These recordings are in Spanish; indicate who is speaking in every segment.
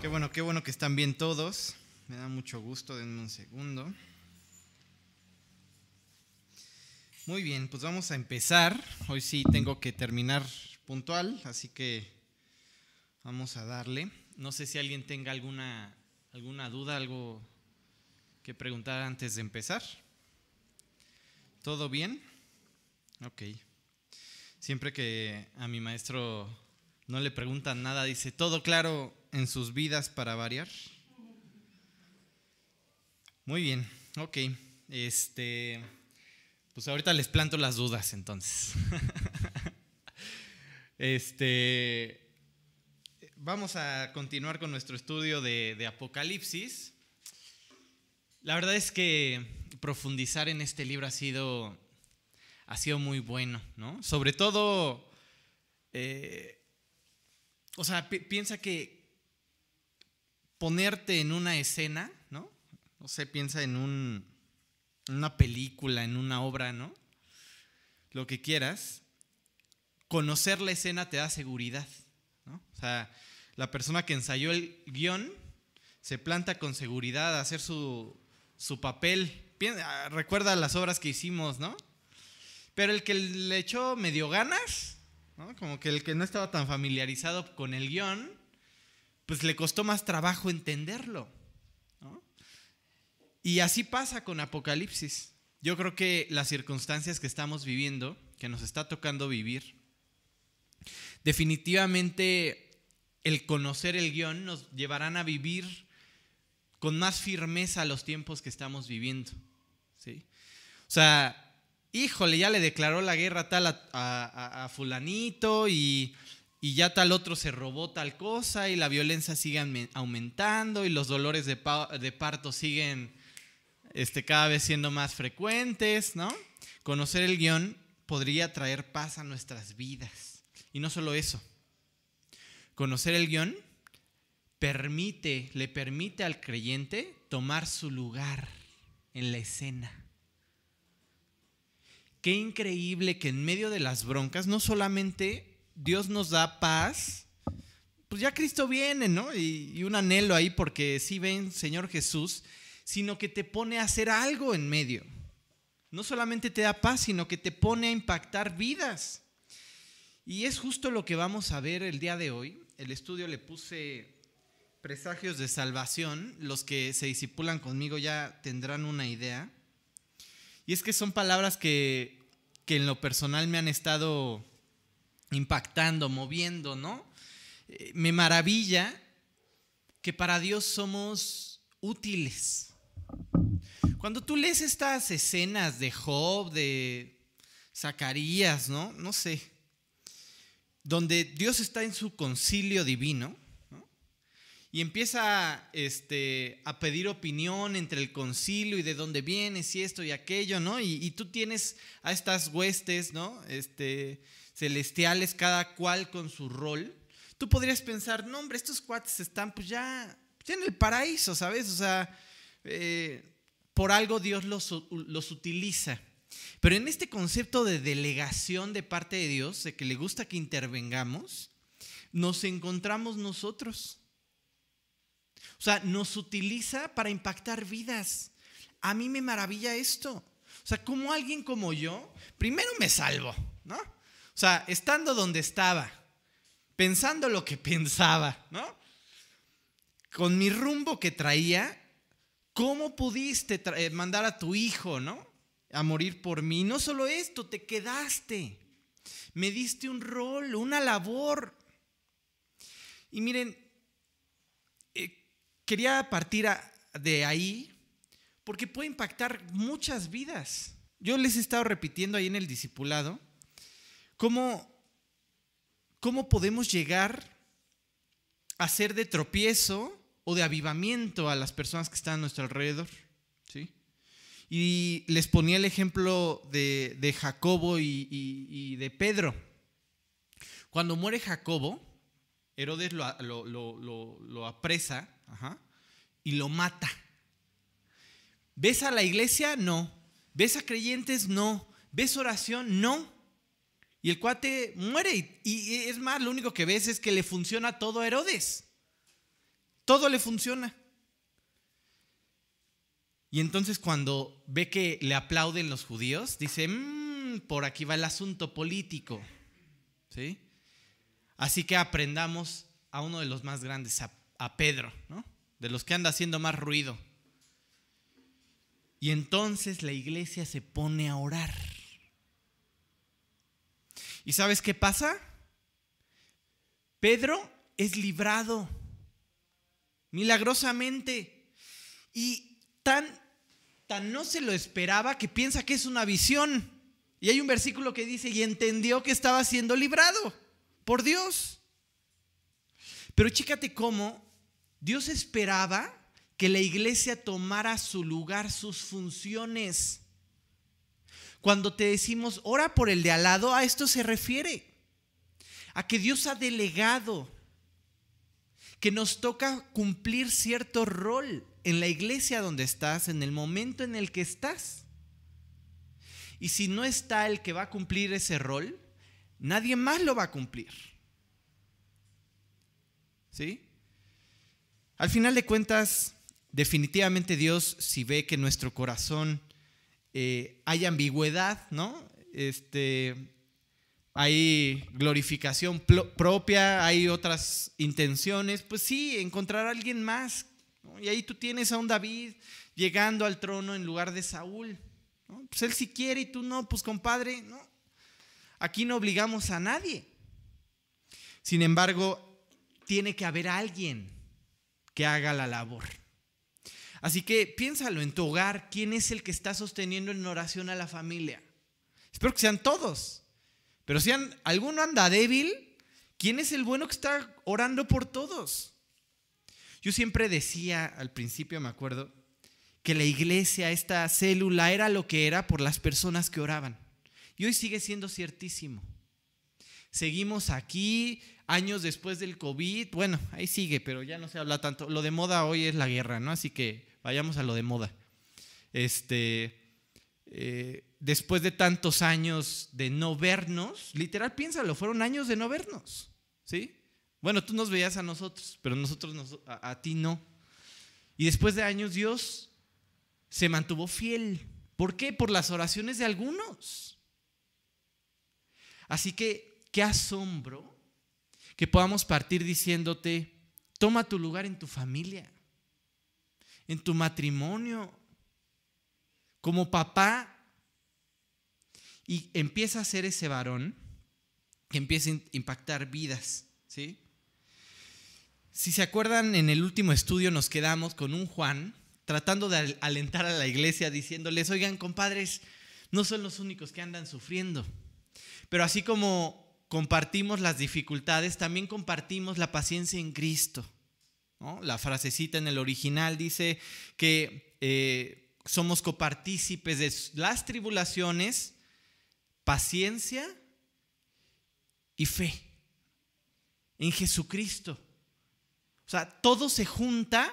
Speaker 1: Qué bueno, qué bueno que están bien todos. Me da mucho gusto, denme un segundo. Muy bien, pues vamos a empezar. Hoy sí tengo que terminar puntual, así que vamos a darle. No sé si alguien tenga alguna, alguna duda, algo que preguntar antes de empezar. ¿Todo bien? Ok. Siempre que a mi maestro no le preguntan nada, dice, ¿todo claro en sus vidas para variar? Muy bien, ok. Este, pues ahorita les planto las dudas entonces. este, vamos a continuar con nuestro estudio de, Apocalipsis. La verdad es que profundizar en este libro ha sido, ha sido muy bueno, ¿no? Sobre todo, eh, o sea, piensa que ponerte en una escena, ¿no? No sé, piensa en un, una película, en una obra, ¿no? Lo que quieras. Conocer la escena te da seguridad, ¿no? O sea, la persona que ensayó el guion se planta con seguridad a hacer su, su papel. Recuerda las obras que hicimos, ¿no? Pero el que le echó medio ganas, ¿no? Como que el que no estaba tan familiarizado con el guion, pues le costó más trabajo entenderlo. Y así pasa con Apocalipsis. Yo creo que las circunstancias que estamos viviendo, que nos está tocando vivir, definitivamente el conocer el guion nos llevarán a vivir con más firmeza los tiempos que estamos viviendo. ¿sí? O sea, híjole, ya le declaró la guerra tal a, fulanito y, y, ya tal otro se robó tal cosa y la violencia sigue aumentando y los dolores de, parto siguen este, cada vez siendo más frecuentes, ¿no? Conocer el guion podría traer paz a nuestras vidas. Y no solo eso, conocer el guion permite, le permite al creyente tomar su lugar en la escena. Qué increíble que en medio de las broncas no solamente Dios nos da paz, pues ya Cristo viene, ¿no? Y, un anhelo ahí porque sí ven Señor Jesús, sino que te pone a hacer algo en medio. No solamente te da paz, sino que te pone a impactar vidas. Y es justo lo que vamos a ver el día de hoy. El estudio le puse presagios de salvación, los que se disipulan conmigo ya tendrán una idea. Y es que son palabras que, que en lo personal me han estado impactando, moviendo, ¿no? Eh, me maravilla que para Dios somos útiles. Cuando tú lees estas escenas de Job, de Zacarías, ¿no? No sé, donde Dios está en su concilio divino, y empieza este, a pedir opinión entre el concilio y de dónde vienes y esto y aquello, ¿no? Y, tú tienes a estas huestes, ¿no? Este, celestiales, cada cual con su rol. Tú podrías pensar, no, hombre, estos cuates están pues ya, en el paraíso, ¿sabes? O sea, eh, por algo Dios los, los utiliza. Pero en este concepto de delegación de parte de Dios, de que le gusta que intervengamos, nos encontramos nosotros. O sea, nos utiliza para impactar vidas. A mí me maravilla esto. O sea, como alguien como yo, primero me salvo, ¿no? O sea, estando donde estaba, pensando lo que pensaba, ¿no? Con mi rumbo que traía, ¿cómo pudiste eh, mandar a tu hijo, ¿no? A morir por mí. No solo esto, te quedaste. Me diste un rol, una labor. Y miren, quería partir de ahí porque puede impactar muchas vidas. Yo les he estado repitiendo ahí en el discipulado cómo, cómo podemos llegar a ser de tropiezo o de avivamiento a las personas que están a nuestro alrededor. ¿sí? Y les ponía el ejemplo de, Jacobo y, de Pedro. Cuando muere Jacobo, Herodes lo, lo apresa y lo mata. ¿Ves a la iglesia? No. ¿Ves a creyentes? No. ¿Ves oración? No. Y el cuate muere. Y, es más, lo único que ves es que le funciona todo a Herodes. todo le funciona. Y entonces cuando ve que le aplauden los judíos, dice, mmm, por aquí va el asunto político. ¿Sí? Así que aprendamos a uno de los más grandes, a, a Pedro, ¿no? de los que anda haciendo más ruido. Y entonces la iglesia se pone a orar. ¿Y sabes qué pasa? Pedro es librado milagrosamente. Y tan, tan no se lo esperaba que piensa que es una visión. Y hay un versículo que dice, y entendió que estaba siendo librado por Dios. Pero chécate cómo Dios esperaba que la iglesia tomara su lugar, sus funciones. Cuando te decimos, ora por el de al lado, a esto se refiere. A que Dios ha delegado, que nos toca cumplir cierto rol en la iglesia donde estás, en el momento en el que estás. Y si no está el que va a cumplir ese rol, nadie más lo va a cumplir. ¿Sí? Al final de cuentas, definitivamente Dios, si ve que nuestro corazón eh, hay ambigüedad, ¿no? Este, hay glorificación propia, hay otras intenciones, pues sí, encontrar a alguien más. Y ahí tú tienes a un David llegando al trono en lugar de Saúl. Pues él sí quiere y tú no, pues compadre. Aquí no obligamos a nadie. Sin embargo, tiene que haber alguien que haga la labor. Así que piénsalo en tu hogar, ¿quién es el que está sosteniendo en oración a la familia? Espero que sean todos. Pero si alguno anda débil, ¿quién es el bueno que está orando por todos? Yo siempre decía al principio, me acuerdo, que la iglesia, esta célula, era lo que era por las personas que oraban. Y hoy sigue siendo ciertísimo. Seguimos aquí años después del COVID. Bueno, ahí sigue, pero ya no se habla tanto. Lo de moda hoy es la guerra, ¿no? Así que vayamos a lo de moda. Este, eh, después de tantos años de no vernos, literal, piénsalo, fueron años de no vernos, ¿sí? Bueno, tú nos veías a nosotros, pero nosotros a, a ti no. Y después de años Dios se mantuvo fiel. ¿Por qué? Por las oraciones de algunos. Así que, qué asombro que podamos partir diciéndote, toma tu lugar en tu familia, en tu matrimonio, como papá, y empieza a ser ese varón que empieza a impactar vidas, ¿sí? Si se acuerdan, en el último estudio nos quedamos con un Juan tratando de alentar a la iglesia diciéndoles, oigan, compadres, no son los únicos que andan sufriendo. Pero así como compartimos las dificultades, también compartimos la paciencia en Cristo. La frasecita en el original dice que eh, somos copartícipes de las tribulaciones, paciencia y fe en Jesucristo. O sea, todo se junta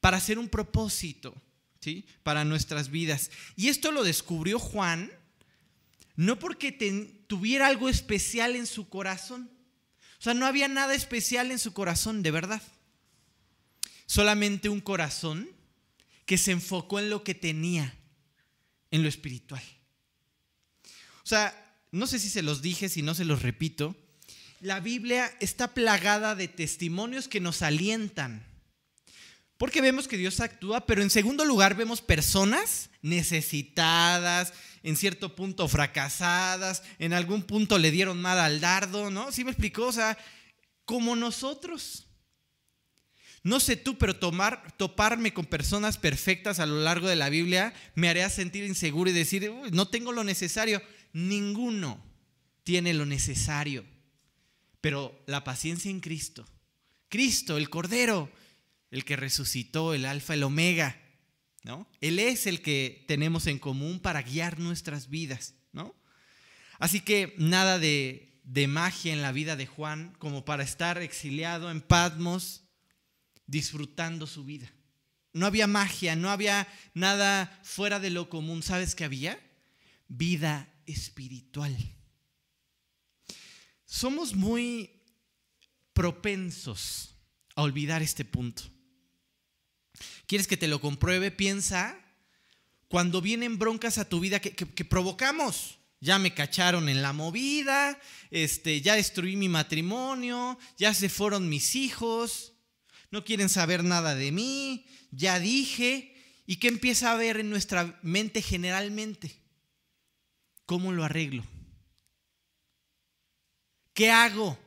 Speaker 1: para hacer un propósito, ¿sí? Para nuestras vidas. Y esto lo descubrió Juan no porque tuviera algo especial en su corazón. O sea, no había nada especial en su corazón, de verdad. Solamente un corazón que se enfocó en lo que tenía, en lo espiritual. O sea, no sé si se los dije, si no se los repito. La Biblia está plagada de testimonios que nos alientan. Porque vemos que Dios actúa, pero en segundo lugar vemos personas necesitadas, en cierto punto fracasadas, en algún punto le dieron mal al dardo, ¿no? ¿Sí me explicó? O sea, como nosotros. No sé tú, pero tomar, toparme con personas perfectas a lo largo de la Biblia me haría sentir inseguro y decir, no tengo lo necesario. Ninguno tiene lo necesario. Pero la paciencia en Cristo. Cristo, el Cordero, el que resucitó, el Alfa, el Omega, ¿no? Él es el que tenemos en común para guiar nuestras vidas, ¿no? Así que nada de, de magia en la vida de Juan como para estar exiliado en Patmos disfrutando su vida. No había magia, no había nada fuera de lo común. ¿Sabes qué había? Vida espiritual. Somos muy propensos a olvidar este punto. ¿Quieres que te lo compruebe? Piensa cuando vienen broncas a tu vida que, que provocamos. Ya me cacharon en la movida, este, ya destruí mi matrimonio, ya se fueron mis hijos, no quieren saber nada de mí, ya dije. ¿Y qué empieza a ver en nuestra mente generalmente? ¿Cómo lo arreglo? ¿Qué hago?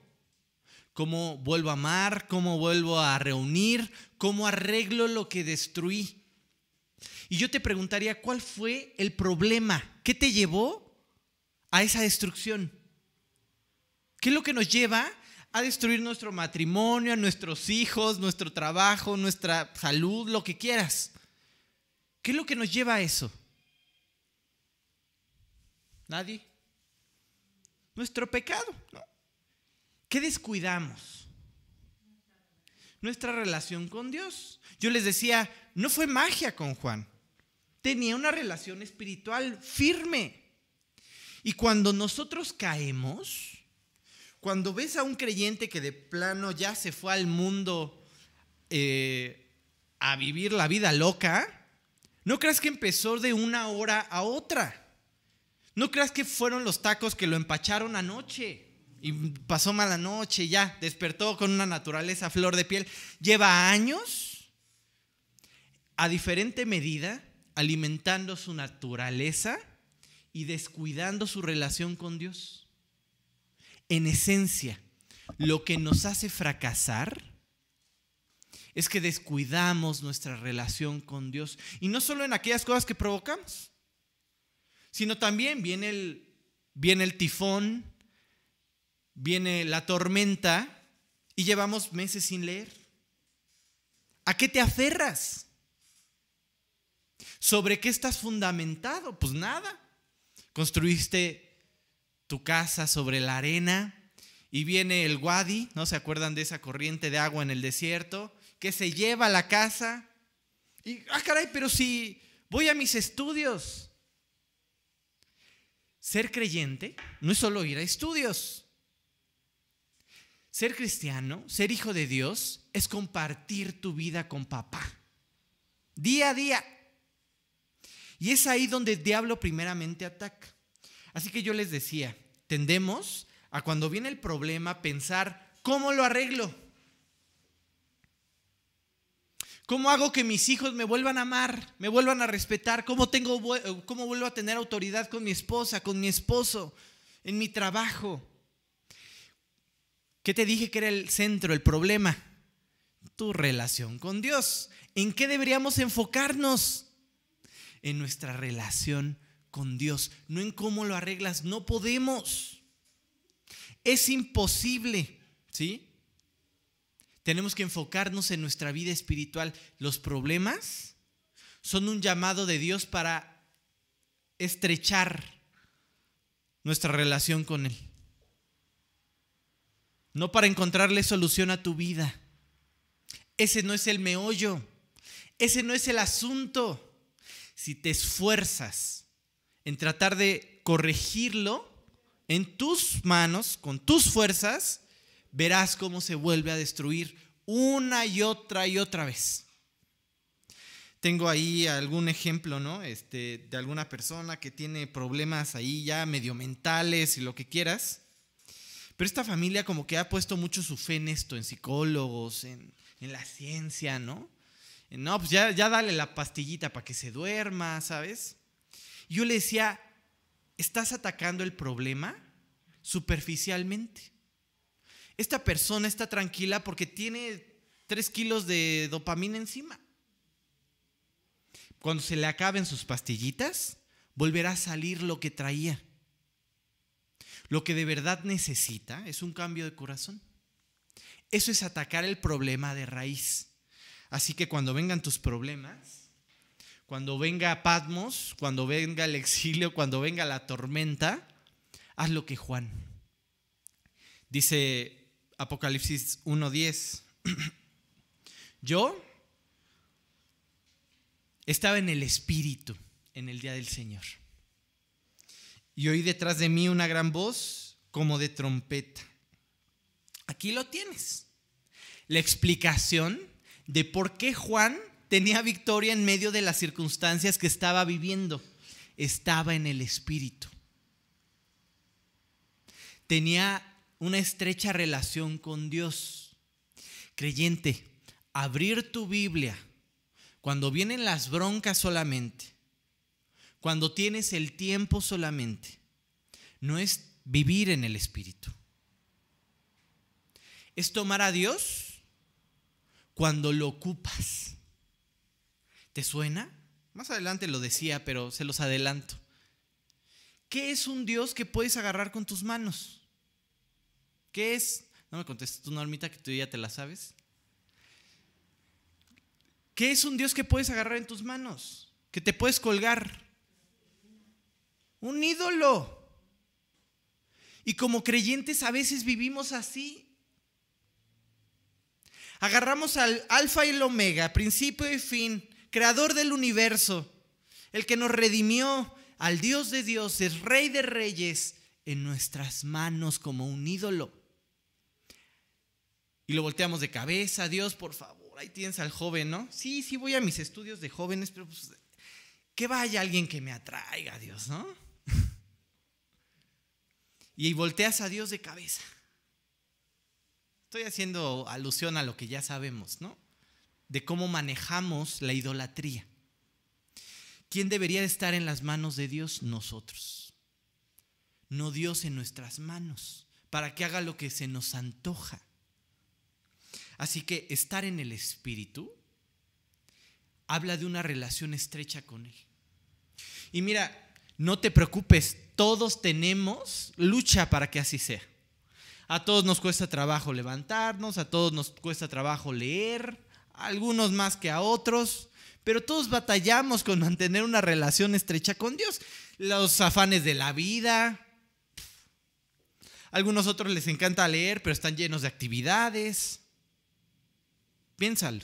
Speaker 1: ¿Cómo vuelvo a amar? ¿Cómo vuelvo a reunir? ¿Cómo arreglo lo que destruí? Y yo te preguntaría, ¿cuál fue el problema? ¿Qué te llevó a esa destrucción? ¿Qué es lo que nos lleva a destruir nuestro matrimonio, a nuestros hijos, nuestro trabajo, nuestra salud, lo que quieras? ¿Qué es lo que nos lleva a eso? ¿Nadie? Nuestro pecado. ¿no? ¿Qué descuidamos? Nuestra relación con Dios. Yo les decía, no fue magia con Juan. Tenía una relación espiritual firme. Y cuando nosotros caemos, cuando ves a un creyente que de plano ya se fue al mundo eh, a vivir la vida loca, no creas que empezó de una hora a otra. No creas que fueron los tacos que lo empacharon anoche y pasó mala noche, ya, despertó con una naturaleza flor de piel. Lleva años, a diferente medida, alimentando su naturaleza y descuidando su relación con Dios. En esencia, lo que nos hace fracasar es que descuidamos nuestra relación con Dios. Y no solo en aquellas cosas que provocamos, sino también viene el, viene el tifón, viene la tormenta y llevamos meses sin leer. ¿A qué te aferras? ¿Sobre qué estás fundamentado? Pues nada. Construiste tu casa sobre la arena y viene el Wadi, ¿no se acuerdan de esa corriente de agua en el desierto? Que se lleva la casa. Y, ah, caray, pero si voy a mis estudios. Ser creyente no es solo ir a estudios. Ser cristiano, ser hijo de Dios, es compartir tu vida con papá. Día a día. Y es ahí donde el diablo primeramente ataca. Así que yo les decía, tendemos a cuando viene el problema pensar, ¿cómo lo arreglo? ¿Cómo hago que mis hijos me vuelvan a amar, me vuelvan a respetar? ¿Cómo, tengo, cómo vuelvo a tener autoridad con mi esposa, con mi esposo, en mi trabajo? ¿Qué te dije que era el centro, el problema? Tu relación con Dios. ¿En qué deberíamos enfocarnos? En nuestra relación con Dios, no en cómo lo arreglas. No podemos. Es imposible, ¿sí? Tenemos que enfocarnos en nuestra vida espiritual. Los problemas son un llamado de Dios para estrechar nuestra relación con Él no para encontrarle solución a tu vida. Ese no es el meollo, ese no es el asunto. Si te esfuerzas en tratar de corregirlo en tus manos, con tus fuerzas, verás cómo se vuelve a destruir una y otra y otra vez. Tengo ahí algún ejemplo, ¿no? Este, de alguna persona que tiene problemas ahí ya medio mentales y lo que quieras pero esta familia como que ha puesto mucho su fe en esto, en psicólogos, en, la ciencia, ¿no? No, pues ya, ya dale la pastillita para que se duerma, ¿sabes? Yo le decía, estás atacando el problema superficialmente. Esta persona está tranquila porque tiene tres kilos de dopamina encima. Cuando se le acaben sus pastillitas, volverá a salir lo que traía. Lo que de verdad necesita es un cambio de corazón. Eso es atacar el problema de raíz. Así que cuando vengan tus problemas, cuando venga Patmos, cuando venga el exilio, cuando venga la tormenta, haz lo que Juan. Dice Apocalipsis 1.10, yo estaba en el Espíritu en el día del Señor y oí detrás de mí una gran voz como de trompeta. Aquí lo tienes. La explicación de por qué Juan tenía victoria en medio de las circunstancias que estaba viviendo. Estaba en el Espíritu. Tenía una estrecha relación con Dios. Creyente, abrir tu Biblia cuando vienen las broncas solamente, cuando tienes el tiempo solamente, no es vivir en el Espíritu. Es tomar a Dios cuando lo ocupas. ¿Te suena? Más adelante lo decía, pero se los adelanto. ¿Qué es un Dios que puedes agarrar con tus manos? ¿Qué es? No me contestes tu normita que tú ya te la sabes. ¿Qué es un Dios que puedes agarrar en tus manos? Que te puedes colgar. Un ídolo. Y como creyentes a veces vivimos así. Agarramos al alfa y el omega, principio y fin, creador del universo, el que nos redimió, al Dios de dioses, rey de reyes, en nuestras manos como un ídolo. Y lo volteamos de cabeza, Dios, por favor, ahí tienes al joven, ¿no? Sí, sí voy a mis estudios de jóvenes, pero pues, que vaya alguien que me atraiga, Dios, ¿no? y volteas a Dios de cabeza. Estoy haciendo alusión a lo que ya sabemos, ¿no? De cómo manejamos la idolatría. ¿Quién debería estar en las manos de Dios? Nosotros. No Dios en nuestras manos, para que haga lo que se nos antoja. Así que estar en el Espíritu habla de una relación estrecha con Él. Y mira, no te preocupes, todos tenemos lucha para que así sea. A todos nos cuesta trabajo levantarnos, a todos nos cuesta trabajo leer, a algunos más que a otros, pero todos batallamos con mantener una relación estrecha con Dios. Los afanes de la vida. A algunos otros les encanta leer, pero están llenos de actividades. Piénsalo.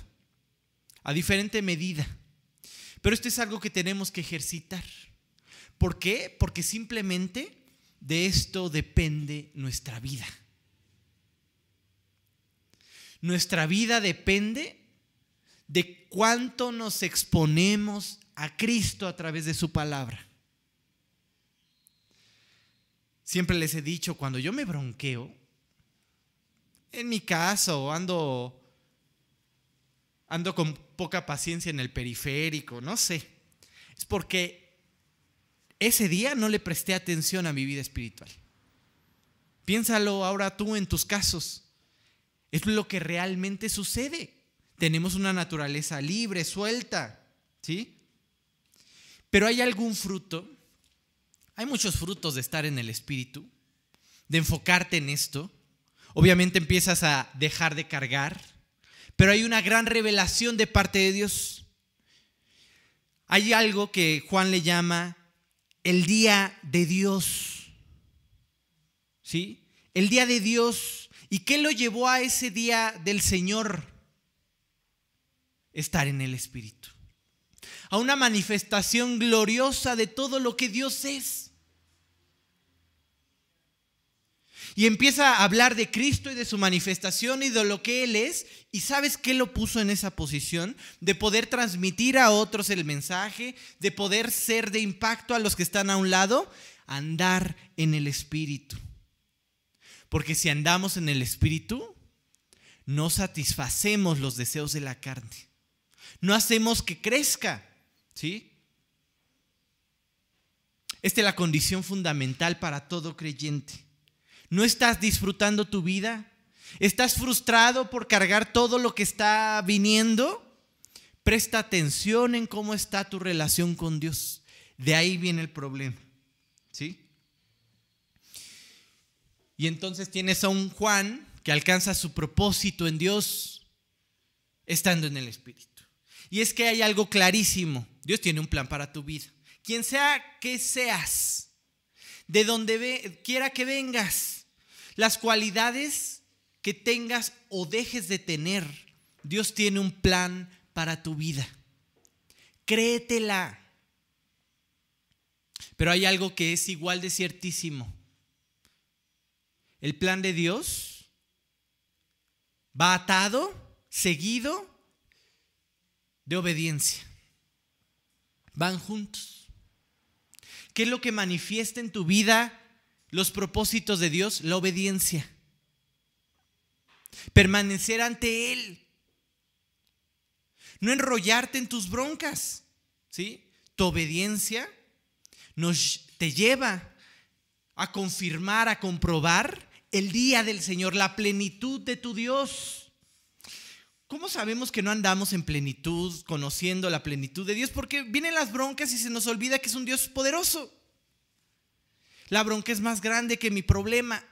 Speaker 1: A diferente medida. Pero esto es algo que tenemos que ejercitar. ¿Por qué? Porque simplemente de esto depende nuestra vida. Nuestra vida depende de cuánto nos exponemos a Cristo a través de su palabra. Siempre les he dicho, cuando yo me bronqueo, en mi caso, ando, ando con poca paciencia en el periférico, no sé, es porque ese día no le presté atención a mi vida espiritual. Piénsalo ahora tú en tus casos. Es lo que realmente sucede. Tenemos una naturaleza libre, suelta, ¿sí? Pero hay algún fruto, hay muchos frutos de estar en el Espíritu, de enfocarte en esto. Obviamente empiezas a dejar de cargar, pero hay una gran revelación de parte de Dios. Hay algo que Juan le llama el día de Dios. ¿Sí? El día de Dios ¿Y qué lo llevó a ese día del Señor? Estar en el Espíritu. A una manifestación gloriosa de todo lo que Dios es. Y empieza a hablar de Cristo y de su manifestación y de lo que Él es. ¿Y sabes qué lo puso en esa posición? De poder transmitir a otros el mensaje, de poder ser de impacto a los que están a un lado, andar en el Espíritu. Porque si andamos en el Espíritu, no satisfacemos los deseos de la carne. No hacemos que crezca. ¿Sí? Esta es la condición fundamental para todo creyente. ¿No estás disfrutando tu vida? ¿Estás frustrado por cargar todo lo que está viniendo? Presta atención en cómo está tu relación con Dios. De ahí viene el problema. ¿Sí? Y entonces tienes a un Juan que alcanza su propósito en Dios estando en el Espíritu. Y es que hay algo clarísimo. Dios tiene un plan para tu vida. Quien sea que seas, de donde quiera que vengas, las cualidades que tengas o dejes de tener, Dios tiene un plan para tu vida. Créetela. Pero hay algo que es igual de ciertísimo. El plan de Dios va atado, seguido de obediencia. Van juntos. ¿Qué es lo que manifiesta en tu vida los propósitos de Dios? La obediencia. Permanecer ante Él. No enrollarte en tus broncas. ¿Sí? Tu obediencia nos, te lleva a confirmar, a comprobar el día del Señor, la plenitud de tu Dios. ¿Cómo sabemos que no andamos en plenitud, conociendo la plenitud de Dios? Porque vienen las broncas y se nos olvida que es un Dios poderoso. La bronca es más grande que mi problema.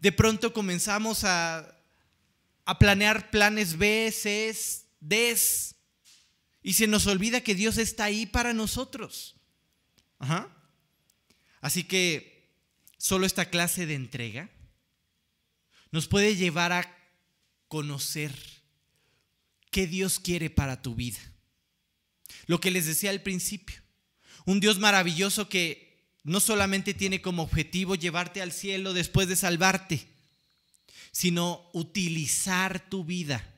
Speaker 1: De pronto comenzamos a, a planear planes B, C, D, y se nos olvida que Dios está ahí para nosotros. Así que solo esta clase de entrega nos puede llevar a conocer qué Dios quiere para tu vida. Lo que les decía al principio, un Dios maravilloso que no solamente tiene como objetivo llevarte al cielo después de salvarte, sino utilizar tu vida.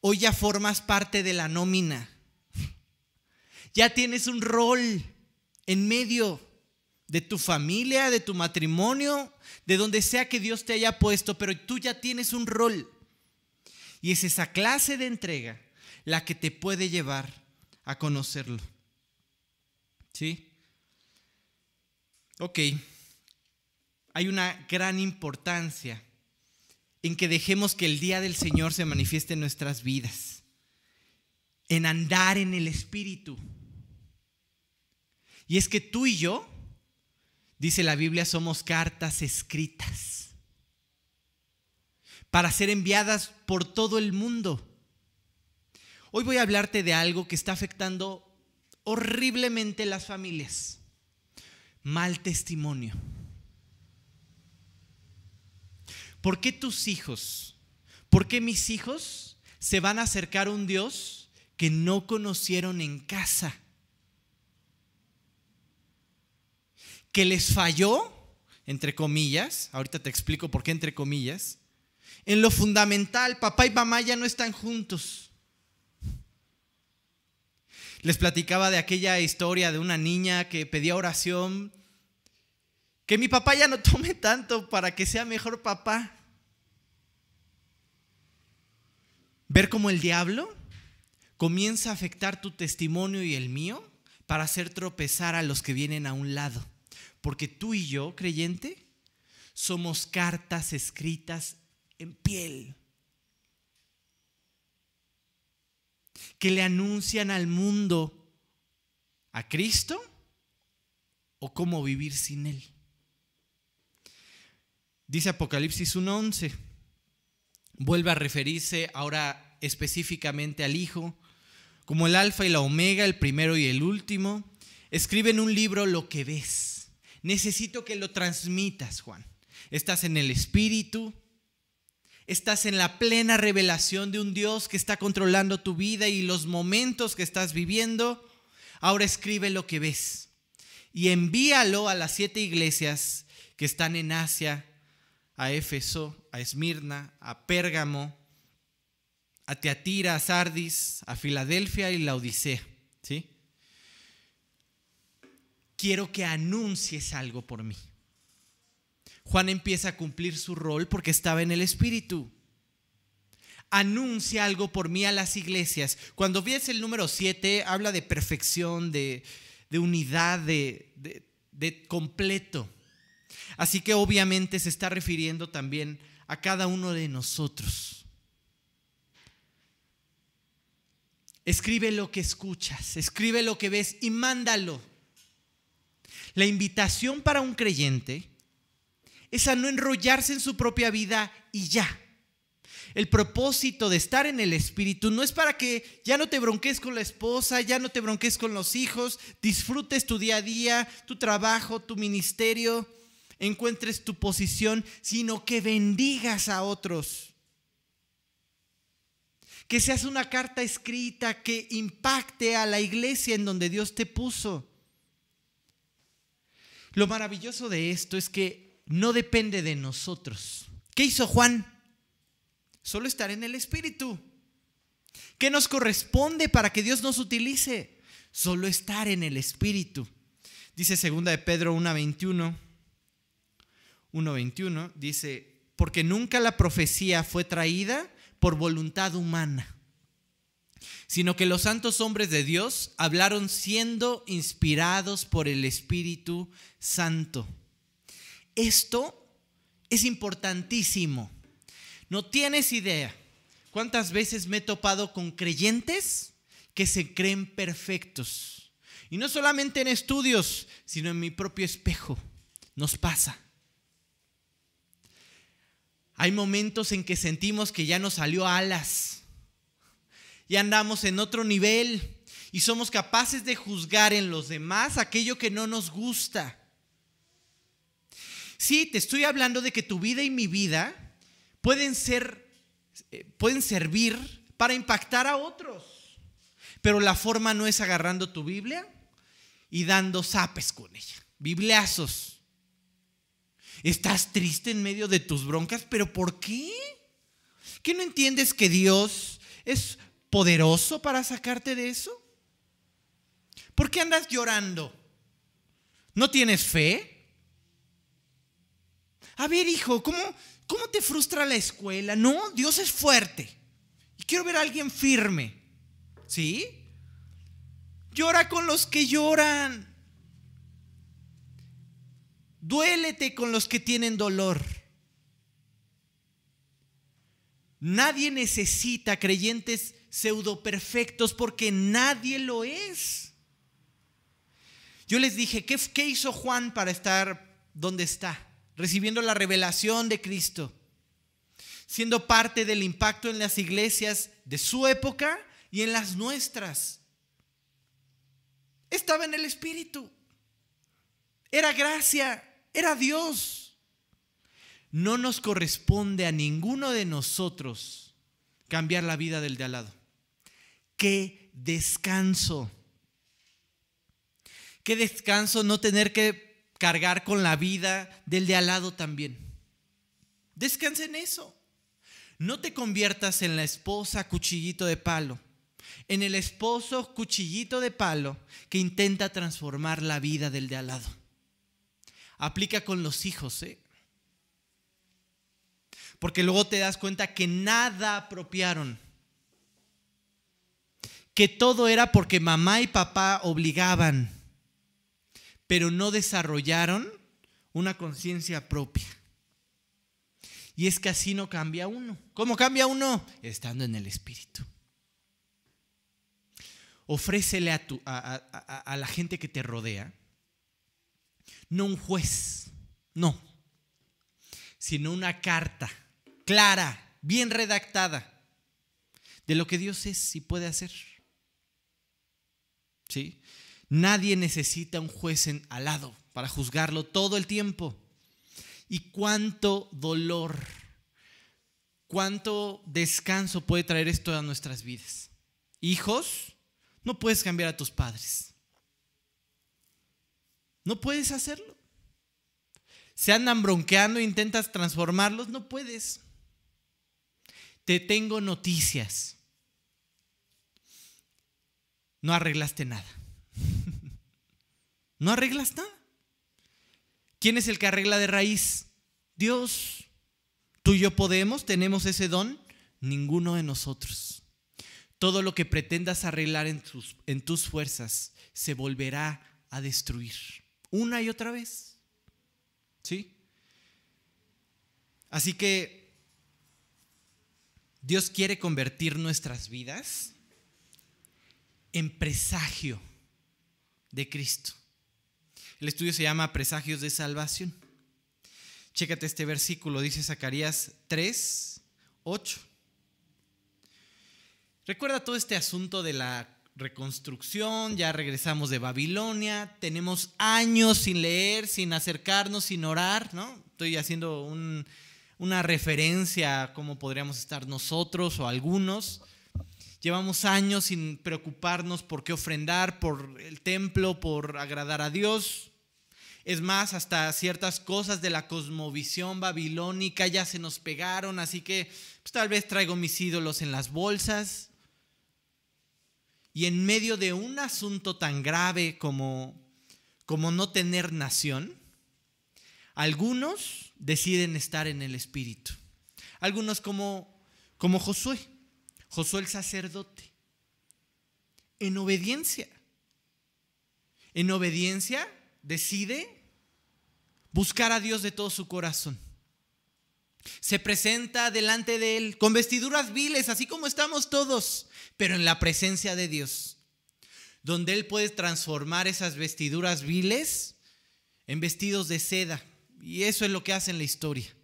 Speaker 1: Hoy ya formas parte de la nómina. Ya tienes un rol en medio de tu familia, de tu matrimonio, de donde sea que Dios te haya puesto, pero tú ya tienes un rol. Y es esa clase de entrega la que te puede llevar a conocerlo. ¿Sí? Ok. Hay una gran importancia en que dejemos que el día del Señor se manifieste en nuestras vidas, en andar en el Espíritu. Y es que tú y yo, dice la Biblia, somos cartas escritas para ser enviadas por todo el mundo. Hoy voy a hablarte de algo que está afectando horriblemente las familias. Mal testimonio. ¿Por qué tus hijos, por qué mis hijos se van a acercar a un Dios que no conocieron en casa? que les falló, entre comillas, ahorita te explico por qué entre comillas, en lo fundamental, papá y mamá ya no están juntos. Les platicaba de aquella historia de una niña que pedía oración, que mi papá ya no tome tanto para que sea mejor papá. Ver cómo el diablo comienza a afectar tu testimonio y el mío para hacer tropezar a los que vienen a un lado. Porque tú y yo, creyente, somos cartas escritas en piel que le anuncian al mundo a Cristo o cómo vivir sin Él. Dice Apocalipsis 1.11, vuelve a referirse ahora específicamente al Hijo, como el alfa y la omega, el primero y el último. Escribe en un libro lo que ves Necesito que lo transmitas, Juan. Estás en el Espíritu, estás en la plena revelación de un Dios que está controlando tu vida y los momentos que estás viviendo. Ahora escribe lo que ves y envíalo a las siete iglesias que están en Asia, a Éfeso, a Esmirna, a Pérgamo, a Teatira, a Sardis, a Filadelfia y la Odisea. ¿Sí? quiero que anuncies algo por mí. Juan empieza a cumplir su rol porque estaba en el Espíritu. Anuncia algo por mí a las iglesias. Cuando ves el número 7, habla de perfección, de, unidad, de, de completo. Así que obviamente se está refiriendo también a cada uno de nosotros. Escribe lo que escuchas, escribe lo que ves y mándalo. La invitación para un creyente es a no enrollarse en su propia vida y ya. El propósito de estar en el Espíritu no es para que ya no te bronques con la esposa, ya no te bronques con los hijos, disfrutes tu día a día, tu trabajo, tu ministerio, encuentres tu posición, sino que bendigas a otros. Que seas una carta escrita que impacte a la iglesia en donde Dios te puso. Lo maravilloso de esto es que no depende de nosotros. ¿Qué hizo Juan? Solo estar en el Espíritu. ¿Qué nos corresponde para que Dios nos utilice? Solo estar en el Espíritu. Dice segunda de Pedro 1.21. 1.21 dice, porque nunca la profecía fue traída por voluntad humana, sino que los santos hombres de Dios hablaron siendo inspirados por el Espíritu Santo. Esto es importantísimo. No tienes idea cuántas veces me he topado con creyentes que se creen perfectos. Y no solamente en estudios, sino en mi propio espejo. Nos pasa. Hay momentos en que sentimos que ya nos salió alas. Y andamos en otro nivel y somos capaces de juzgar en los demás aquello que no nos gusta. Sí, te estoy hablando de que tu vida y mi vida pueden ser, eh, pueden servir para impactar a otros. Pero la forma no es agarrando tu Biblia y dando zapes con ella, bibliazos. Estás triste en medio de tus broncas, pero ¿por qué? ¿Qué no entiendes que Dios es poderoso para sacarte de eso? ¿Por qué andas llorando? ¿No tienes fe? A ver, hijo, ¿cómo, ¿cómo te frustra la escuela? No, Dios es fuerte. Y quiero ver a alguien firme. ¿Sí? Llora con los que lloran. Duélete con los que tienen dolor. Nadie necesita creyentes pseudo perfectos porque nadie lo es. Yo les dije, ¿qué, ¿qué, hizo Juan para estar donde está? Recibiendo la revelación de Cristo, siendo parte del impacto en las iglesias de su época y en las nuestras. Estaba en el Espíritu. Era gracia, era Dios. No nos corresponde a ninguno de nosotros cambiar la vida del de al lado. Qué descanso. Qué descanso no tener que cargar con la vida del de al lado también. Descansa en eso. No te conviertas en la esposa cuchillito de palo, en el esposo cuchillito de palo que intenta transformar la vida del de al lado. Aplica con los hijos, ¿eh? Porque luego te das cuenta que nada apropiaron. Que todo era porque mamá y papá obligaban pero no desarrollaron una conciencia propia. Y es que así no cambia uno. ¿Cómo cambia uno? Estando en el Espíritu. Ofrécele a, tu, a, la gente que te rodea, no un juez, no, sino una carta clara, bien redactada, de lo que Dios es y puede hacer. ¿Sí? Nadie necesita un juez en, al para juzgarlo todo el tiempo. Y cuánto dolor, cuánto descanso puede traer esto a nuestras vidas. Hijos, no puedes cambiar a tus padres. No puedes hacerlo. Se andan bronqueando, intentas transformarlos, no puedes. Te tengo noticias. No arreglaste nada. No arreglas nada. ¿Quién es el que arregla de raíz? Dios. ¿Tú y yo podemos? ¿Tenemos ese don? Ninguno de nosotros. Todo lo que pretendas arreglar en tus, en tus fuerzas se volverá a destruir. Una y otra vez. ¿Sí? Así que Dios quiere convertir nuestras vidas en presagio de Cristo. El estudio se llama Presagios de Salvación. Chécate este versículo, dice Zacarías 3, 8. Recuerda todo este asunto de la reconstrucción, ya regresamos de Babilonia, tenemos años sin leer, sin acercarnos, sin orar, ¿no? Estoy haciendo una referencia a cómo podríamos estar nosotros o algunos. Llevamos años sin preocuparnos por qué ofrendar, por el templo, por agradar a Dios. Es más, hasta ciertas cosas de la cosmovisión babilónica ya se nos pegaron, así que pues, tal vez traigo mis ídolos en las bolsas. y en medio de un asunto tan grave como, como no tener nación, algunos deciden estar en el Espíritu. Algunos como, como Josué, Josué el sacerdote, en obediencia. En obediencia decide buscar a Dios de todo su corazón. Se presenta delante de Él con vestiduras viles, así como estamos todos, pero en la presencia de Dios, donde Él puede transformar esas vestiduras viles en vestidos de seda. Y eso es lo que hace en la historia.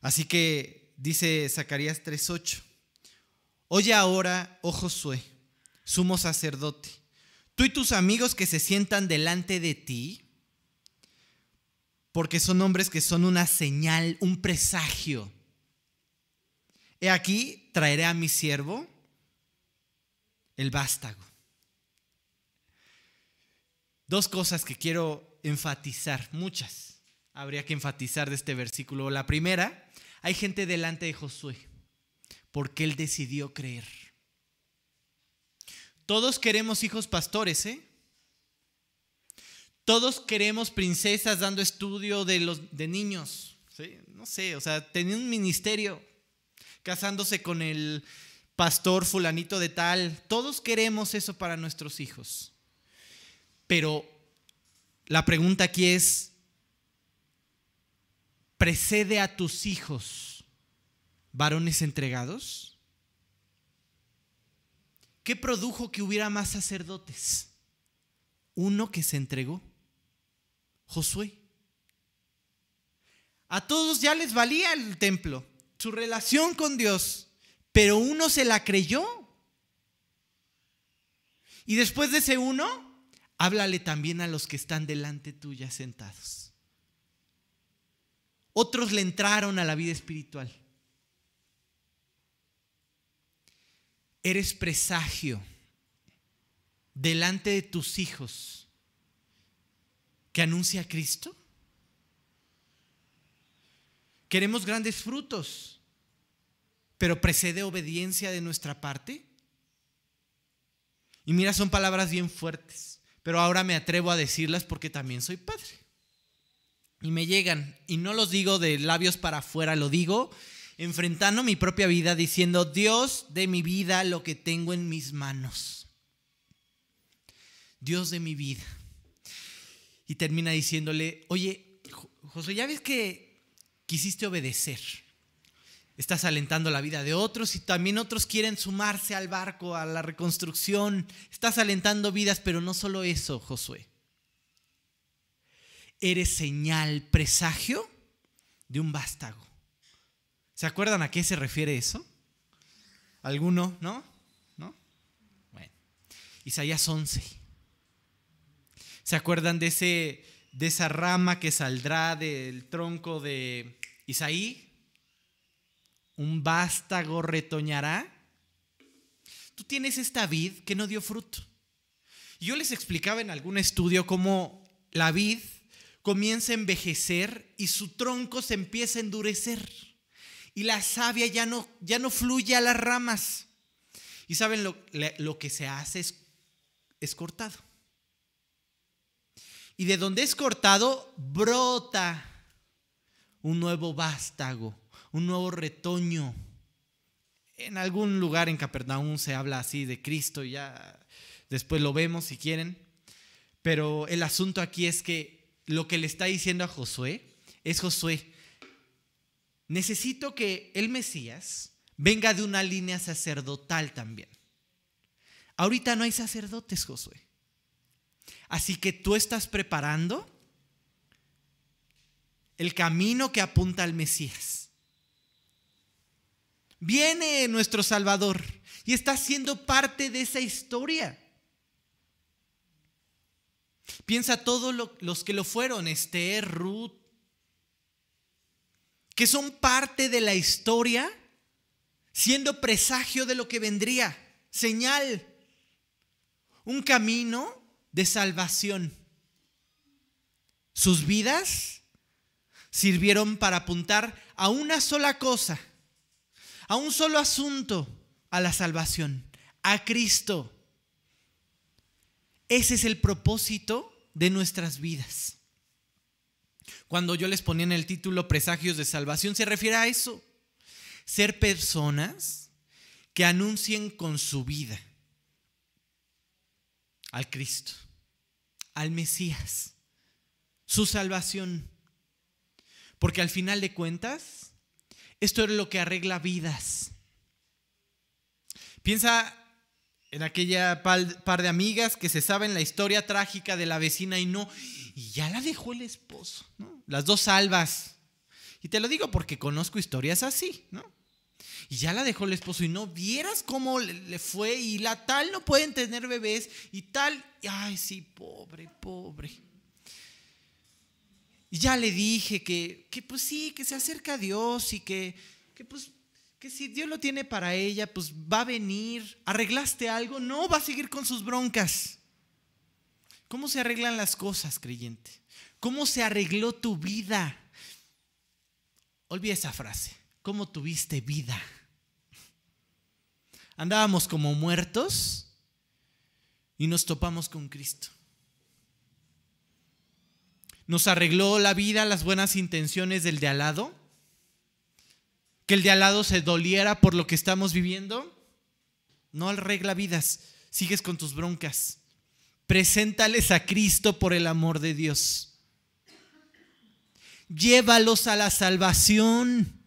Speaker 1: Así que dice Zacarías 3:8, oye ahora, oh Josué, sumo sacerdote, tú y tus amigos que se sientan delante de ti, porque son hombres que son una señal, un presagio. He aquí, traeré a mi siervo el vástago. Dos cosas que quiero enfatizar, muchas habría que enfatizar de este versículo. La primera, hay gente delante de Josué, porque él decidió creer. Todos queremos hijos pastores, ¿eh? Todos queremos princesas dando estudio de, los, de niños. No sé, o sea, teniendo un ministerio, casándose con el pastor fulanito de tal. Todos queremos eso para nuestros hijos. Pero la pregunta aquí es, ¿precede a tus hijos varones entregados? ¿Qué produjo que hubiera más sacerdotes? Uno que se entregó. Josué. A todos ya les valía el templo, su relación con Dios, pero uno se la creyó. Y después de ese uno, háblale también a los que están delante tuya sentados. Otros le entraron a la vida espiritual. Eres presagio delante de tus hijos que anuncia a Cristo? Queremos grandes frutos, pero precede obediencia de nuestra parte. Y mira, son palabras bien fuertes, pero ahora me atrevo a decirlas porque también soy padre. Y me llegan, y no los digo de labios para afuera, lo digo enfrentando mi propia vida, diciendo, Dios de mi vida, lo que tengo en mis manos. Dios de mi vida y termina diciéndole, oye, José, ya ves que quisiste obedecer. Estás alentando la vida de otros y también otros quieren sumarse al barco, a la reconstrucción. Estás alentando vidas, pero no solo eso, Josué. Eres señal, presagio de un vástago. ¿Se acuerdan a qué se refiere eso? ¿Alguno? ¿No? ¿No? Bueno. Isaías 11. ¿Se acuerdan de, ese, de esa rama que saldrá del tronco de Isaí? Un vástago retoñará. Tú tienes esta vid que no dio fruto. Yo les explicaba en algún estudio cómo la vid comienza a envejecer y su tronco se empieza a endurecer. Y la savia ya no, ya no fluye a las ramas. Y saben lo, lo que se hace es, es cortado y de donde es cortado brota un nuevo vástago, un nuevo retoño. En algún lugar en Capernaum se habla así de Cristo, ya después lo vemos si quieren. Pero el asunto aquí es que lo que le está diciendo a Josué es Josué, necesito que el Mesías venga de una línea sacerdotal también. Ahorita no hay sacerdotes, Josué. Así que tú estás preparando el camino que apunta al Mesías. Viene nuestro Salvador y está siendo parte de esa historia. Piensa todos los que lo fueron, Esther, Ruth, que son parte de la historia, siendo presagio de lo que vendría, señal, un camino de salvación. Sus vidas sirvieron para apuntar a una sola cosa, a un solo asunto, a la salvación, a Cristo. Ese es el propósito de nuestras vidas. Cuando yo les ponía en el título Presagios de Salvación, se refiere a eso. Ser personas que anuncien con su vida al Cristo, al Mesías, su salvación. Porque al final de cuentas, esto es lo que arregla vidas. Piensa en aquella par de amigas que se saben la historia trágica de la vecina y no, y ya la dejó el esposo, ¿no? Las dos salvas. Y te lo digo porque conozco historias así, ¿no? Y ya la dejó el esposo y no vieras cómo le fue y la tal no pueden tener bebés y tal, ay sí, pobre, pobre. Y ya le dije que, que pues sí, que se acerca a Dios y que, que pues que si Dios lo tiene para ella, pues va a venir. ¿Arreglaste algo? No, va a seguir con sus broncas. ¿Cómo se arreglan las cosas, creyente? ¿Cómo se arregló tu vida? Olvida esa frase. ¿Cómo tuviste vida? Andábamos como muertos y nos topamos con Cristo. Nos arregló la vida, las buenas intenciones del de al lado que el de al lado se doliera por lo que estamos viviendo. No arregla vidas, sigues con tus broncas. Preséntales a Cristo por el amor de Dios. Llévalos a la salvación.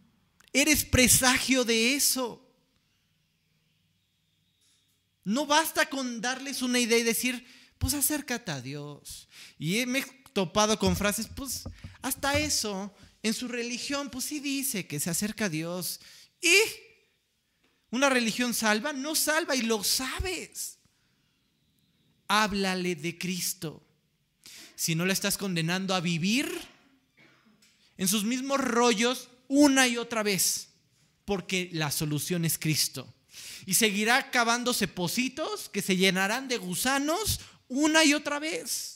Speaker 1: Eres presagio de eso. No basta con darles una idea y decir, pues acércate a Dios. Y me he topado con frases, pues hasta eso en su religión, pues sí dice que se acerca a Dios. ¿Y una religión salva? No salva y lo sabes. Háblale de Cristo. Si no le estás condenando a vivir en sus mismos rollos una y otra vez, porque la solución es Cristo. Y seguirá cavándose pocitos que se llenarán de gusanos una y otra vez.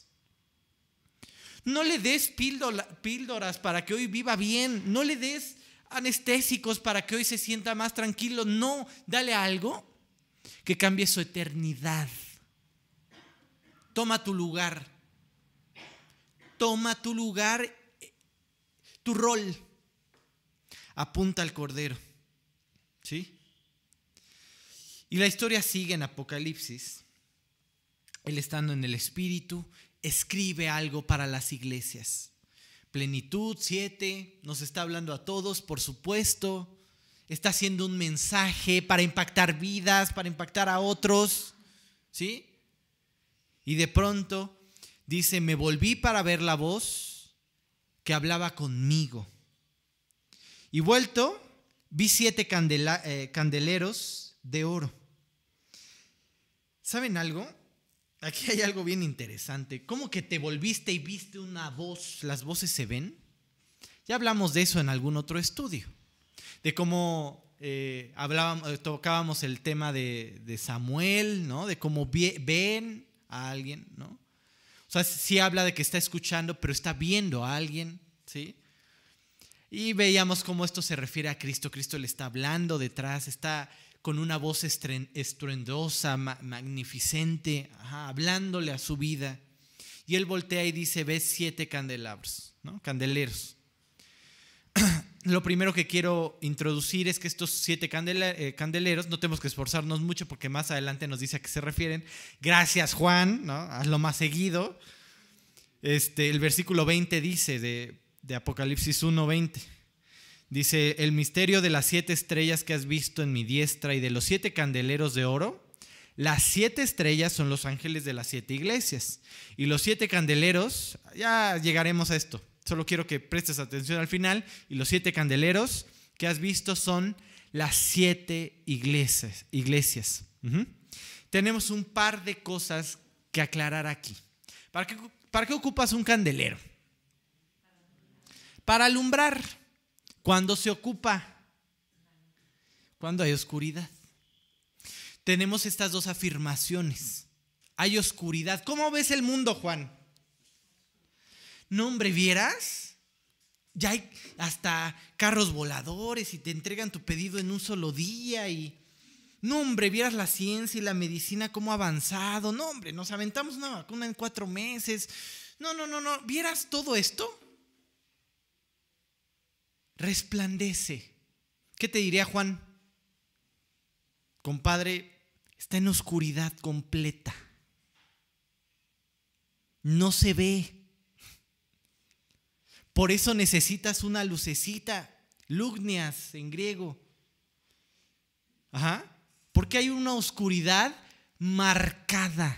Speaker 1: No le des píldoras para que hoy viva bien. No le des anestésicos para que hoy se sienta más tranquilo. No, dale algo que cambie su eternidad. Toma tu lugar. Toma tu lugar, tu rol. Apunta al cordero. ¿Sí? Y la historia sigue en Apocalipsis. Él estando en el Espíritu, escribe algo para las iglesias. Plenitud 7 nos está hablando a todos, por supuesto. Está haciendo un mensaje para impactar vidas, para impactar a otros. ¿Sí? Y de pronto dice, me volví para ver la voz que hablaba conmigo. Y vuelto, vi siete eh, candeleros de oro. ¿Saben algo? Aquí hay algo bien interesante. ¿Cómo que te volviste y viste una voz? ¿Las voces se ven? Ya hablamos de eso en algún otro estudio. De cómo eh, eh, tocábamos el tema de, Samuel, ¿no? De cómo ven a alguien, ¿no? O sea, sí habla de que está escuchando, pero está viendo a alguien, ¿sí? Y veíamos cómo esto se refiere a Cristo. Cristo le está hablando detrás, está con una voz estruendosa, magnificente, hablándole a su vida. Y él voltea y dice, ves siete candelabros, ¿no? candeleros. Lo primero que quiero introducir es que estos siete eh, candeleros, no tenemos que esforzarnos mucho porque más adelante nos dice a qué se refieren. Gracias Juan, ¿no? hazlo más seguido. Este, el versículo 20 dice de, de Apocalipsis 1:20. Dice, el misterio de las siete estrellas que has visto en mi diestra y de los siete candeleros de oro. Las siete estrellas son los ángeles de las siete iglesias. Y los siete candeleros, ya llegaremos a esto. Solo quiero que prestes atención al final. Y los siete candeleros que has visto son las siete iglesias. iglesias. Tenemos un par de cosas que aclarar aquí. ¿Para qué, ¿Para qué ocupas un candelero? Para alumbrar. ¿Cuándo se ocupa? Cuando hay oscuridad. Tenemos estas dos afirmaciones. Hay oscuridad. ¿Cómo ves el mundo, Juan? No, hombre, ¿vieras? Ya hay hasta carros voladores y te entregan tu pedido en un solo día y No, hombre, vieras la ciencia y la medicina cómo ha avanzado. No, hombre, nos aventamos una vacuna en cuatro meses. No, no, no, no. ¿Vieras todo esto? Resplandece. ¿Qué te diría Juan? Compadre, está en oscuridad completa. No se ve. Por eso necesitas una lucecita, lugnias en griego. Ajá. Porque hay una oscuridad marcada.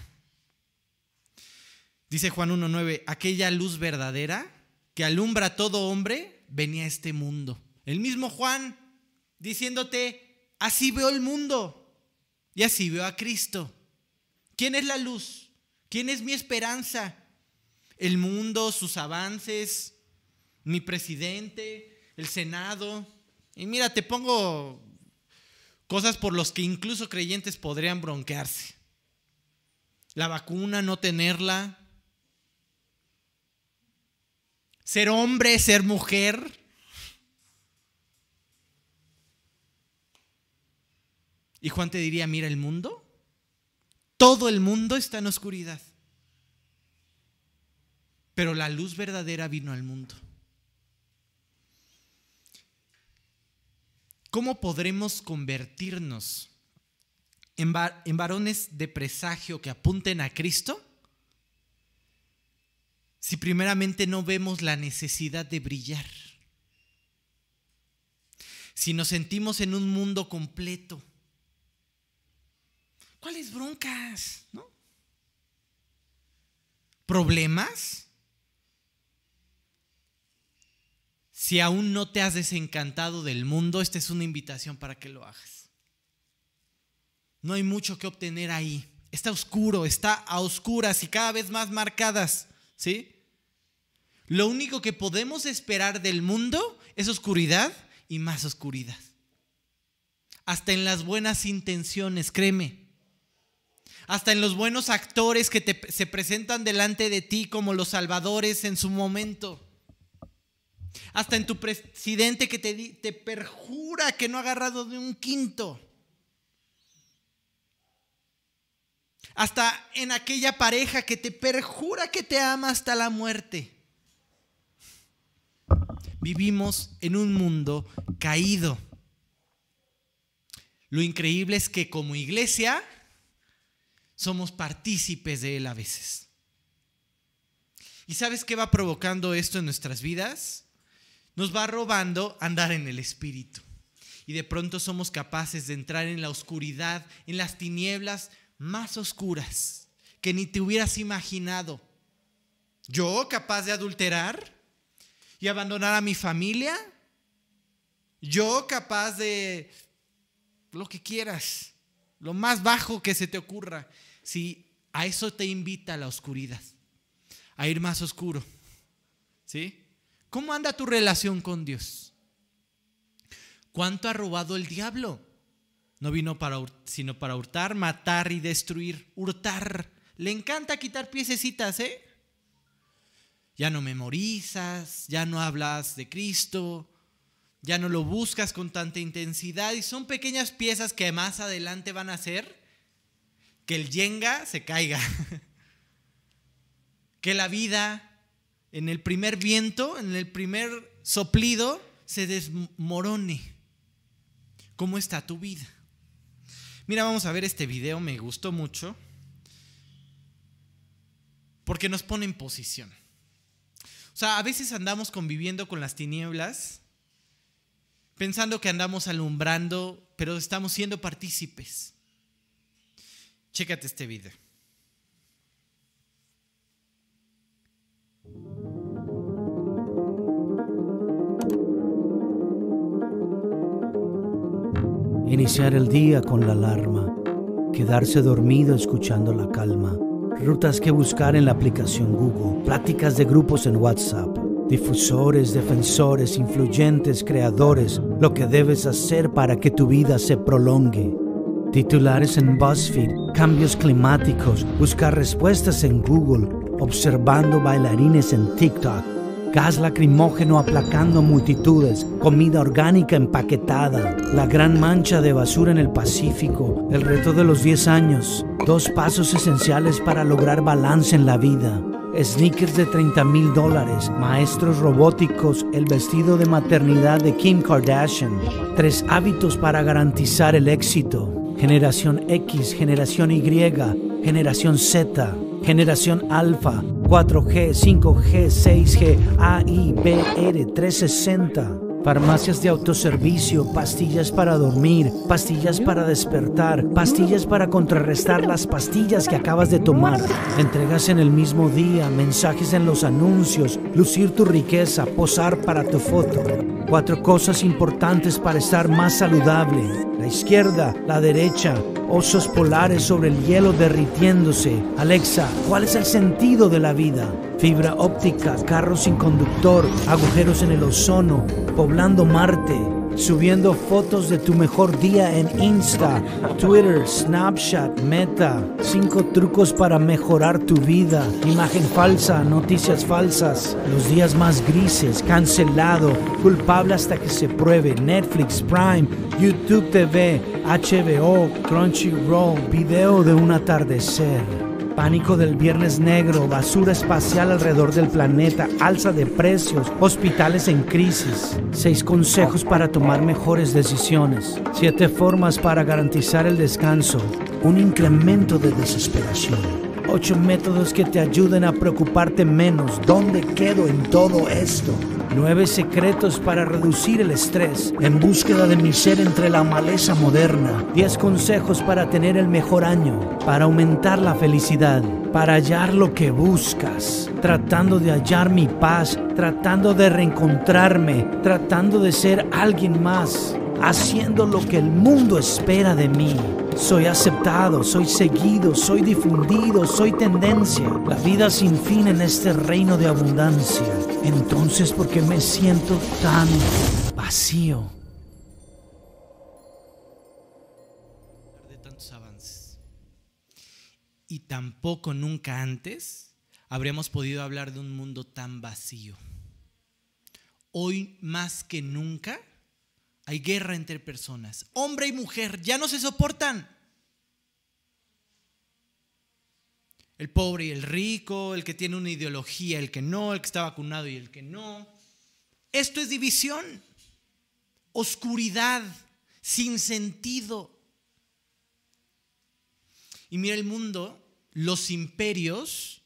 Speaker 1: Dice Juan 1.9, aquella luz verdadera que alumbra a todo hombre venía a este mundo. El mismo Juan diciéndote, así veo el mundo y así veo a Cristo. ¿Quién es la luz? ¿Quién es mi esperanza? El mundo, sus avances, mi presidente, el Senado. Y mira, te pongo cosas por los que incluso creyentes podrían bronquearse. La vacuna, no tenerla. Ser hombre, ser mujer. Y Juan te diría, mira el mundo. Todo el mundo está en oscuridad. Pero la luz verdadera vino al mundo. ¿Cómo podremos convertirnos en, varones de presagio que apunten a Cristo? Si primeramente no vemos la necesidad de brillar. Si nos sentimos en un mundo completo. ¿Cuáles broncas? ¿No? ¿Problemas? Si aún no te has desencantado del mundo, esta es una invitación para que lo hagas. No hay mucho que obtener ahí. Está oscuro, está a oscuras y cada vez más marcadas, ¿sí? Lo único que podemos esperar del mundo es oscuridad y más oscuridad. Hasta en las buenas intenciones, créeme. Hasta en los buenos actores que se presentan delante de ti como los salvadores en su momento hasta en tu presidente que te, te perjura que no ha agarrado de un quinto. Hasta en aquella pareja que te perjura que te ama hasta la muerte. Vivimos en un mundo caído. Lo increíble es que como iglesia somos partícipes de él a veces. ¿Y sabes qué va provocando esto en nuestras vidas? nos va robando andar en el Espíritu. Y de pronto somos capaces de entrar en la oscuridad, en las tinieblas más oscuras que ni te hubieras imaginado. Yo capaz de adulterar y abandonar a mi familia. Yo capaz de lo que quieras, lo más bajo que se te ocurra. Si a eso te invita la oscuridad, a ir más oscuro. ¿Sí? ¿Cómo anda tu relación con Dios? ¿Cuánto ha robado el diablo? No vino para, sino para hurtar, matar y destruir. Hurtar. Le encanta quitar piececitas, ¿eh? Ya no memorizas, ya no hablas de Cristo, ya no lo buscas con tanta intensidad y son pequeñas piezas que más adelante van a hacer que el yenga se caiga, que la vida en el primer viento, en el primer soplido, se desmorone. ¿Cómo está tu vida? Mira, vamos a ver este video, me gustó mucho, porque nos pone en posición. O sea, a veces andamos conviviendo con las tinieblas, pensando que andamos alumbrando, pero estamos siendo partícipes. Chécate este video.
Speaker 2: Iniciar el día con la alarma, quedarse dormido escuchando la calma, rutas que buscar en la aplicación Google, pláticas de grupos en WhatsApp, difusores, defensores, influyentes, creadores, lo que debes hacer para que tu vida se prolongue. Titulares en BuzzFeed, cambios climáticos, buscar respuestas en Google, observando bailarines en TikTok gas lacrimógeno aplacando multitudes, comida orgánica empaquetada, la gran mancha de basura en el Pacífico, el reto de los 10 años, dos pasos esenciales para lograr balance en la vida. Sneakers de 30 mil dólares, maestros robóticos, el vestido de maternidad de Kim Kardashian, tres hábitos para garantizar el éxito, generación X, generación Y, generación Z, generación Alpha, 4G, 5G, 6G, AI, BR, 360. Farmacias de autoservicio, pastillas para dormir, pastillas para despertar, pastillas para contrarrestar las pastillas que acabas de tomar. Entregas en el mismo día, mensajes en los anuncios, lucir tu riqueza, posar para tu foto. Cuatro cosas importantes para estar más saludable. La izquierda, la derecha, osos polares sobre el hielo derritiéndose. Alexa, ¿cuál es el sentido de la vida? Fibra óptica, carros sin conductor, agujeros en el ozono, poblando Marte, subiendo fotos de tu mejor día en Insta, Twitter, Snapchat, Meta. Cinco trucos para mejorar tu vida. Imagen falsa, noticias falsas, los días más grises, cancelado, culpable hasta que se pruebe. Netflix, Prime, YouTube TV, HBO, Crunchyroll, video de un atardecer. Pánico del Viernes Negro, basura espacial alrededor del planeta, alza de precios, hospitales en crisis. Seis consejos para tomar mejores decisiones. Siete formas para garantizar el descanso. Un incremento de desesperación. Ocho métodos que te ayuden a preocuparte menos. ¿Dónde quedo en todo esto? Nueve secretos para reducir el estrés en búsqueda de mi ser entre la maleza moderna. Diez consejos para tener el mejor año, para aumentar la felicidad, para hallar lo que buscas, tratando de hallar mi paz, tratando de reencontrarme, tratando de ser alguien más, haciendo lo que el mundo espera de mí. Soy aceptado, soy seguido, soy difundido, soy tendencia. La vida sin fin en este reino de abundancia. Entonces, ¿por qué me siento tan vacío?
Speaker 1: de tantos avances. Y tampoco nunca antes habríamos podido hablar de un mundo tan vacío. Hoy más que nunca hay guerra entre personas. Hombre y mujer ya no se soportan. El pobre y el rico, el que tiene una ideología, el que no, el que está vacunado y el que no. Esto es división, oscuridad, sin sentido. Y mira el mundo, los imperios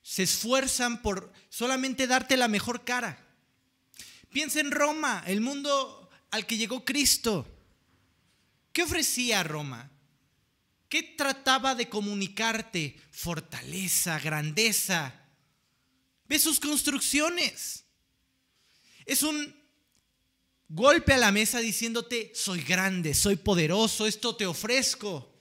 Speaker 1: se esfuerzan por solamente darte la mejor cara. Piensa en Roma, el mundo al que llegó Cristo. ¿Qué ofrecía Roma? ¿Qué trataba de comunicarte? Fortaleza, grandeza. Ve sus construcciones. Es un golpe a la mesa diciéndote, soy grande, soy poderoso, esto te ofrezco.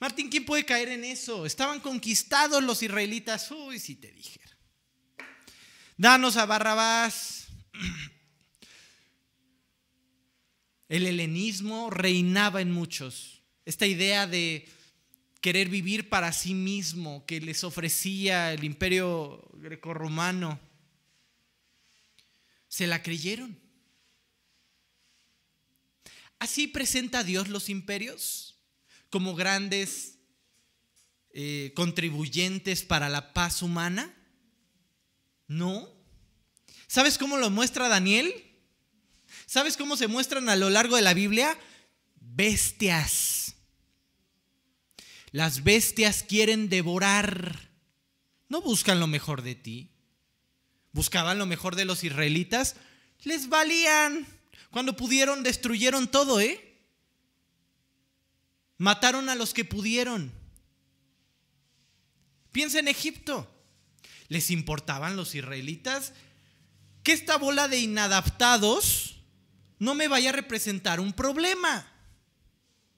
Speaker 1: Martín, ¿quién puede caer en eso? Estaban conquistados los israelitas. Uy, si te dijera. Danos a Barrabás. El helenismo reinaba en muchos. Esta idea de querer vivir para sí mismo que les ofrecía el imperio grecorromano, se la creyeron. Así presenta Dios los imperios como grandes eh, contribuyentes para la paz humana. No. ¿Sabes cómo lo muestra Daniel? ¿Sabes cómo se muestran a lo largo de la Biblia? Bestias. Las bestias quieren devorar. No buscan lo mejor de ti. Buscaban lo mejor de los israelitas. Les valían. Cuando pudieron, destruyeron todo, ¿eh? Mataron a los que pudieron. Piensa en Egipto. ¿Les importaban los israelitas? Que esta bola de inadaptados no me vaya a representar un problema.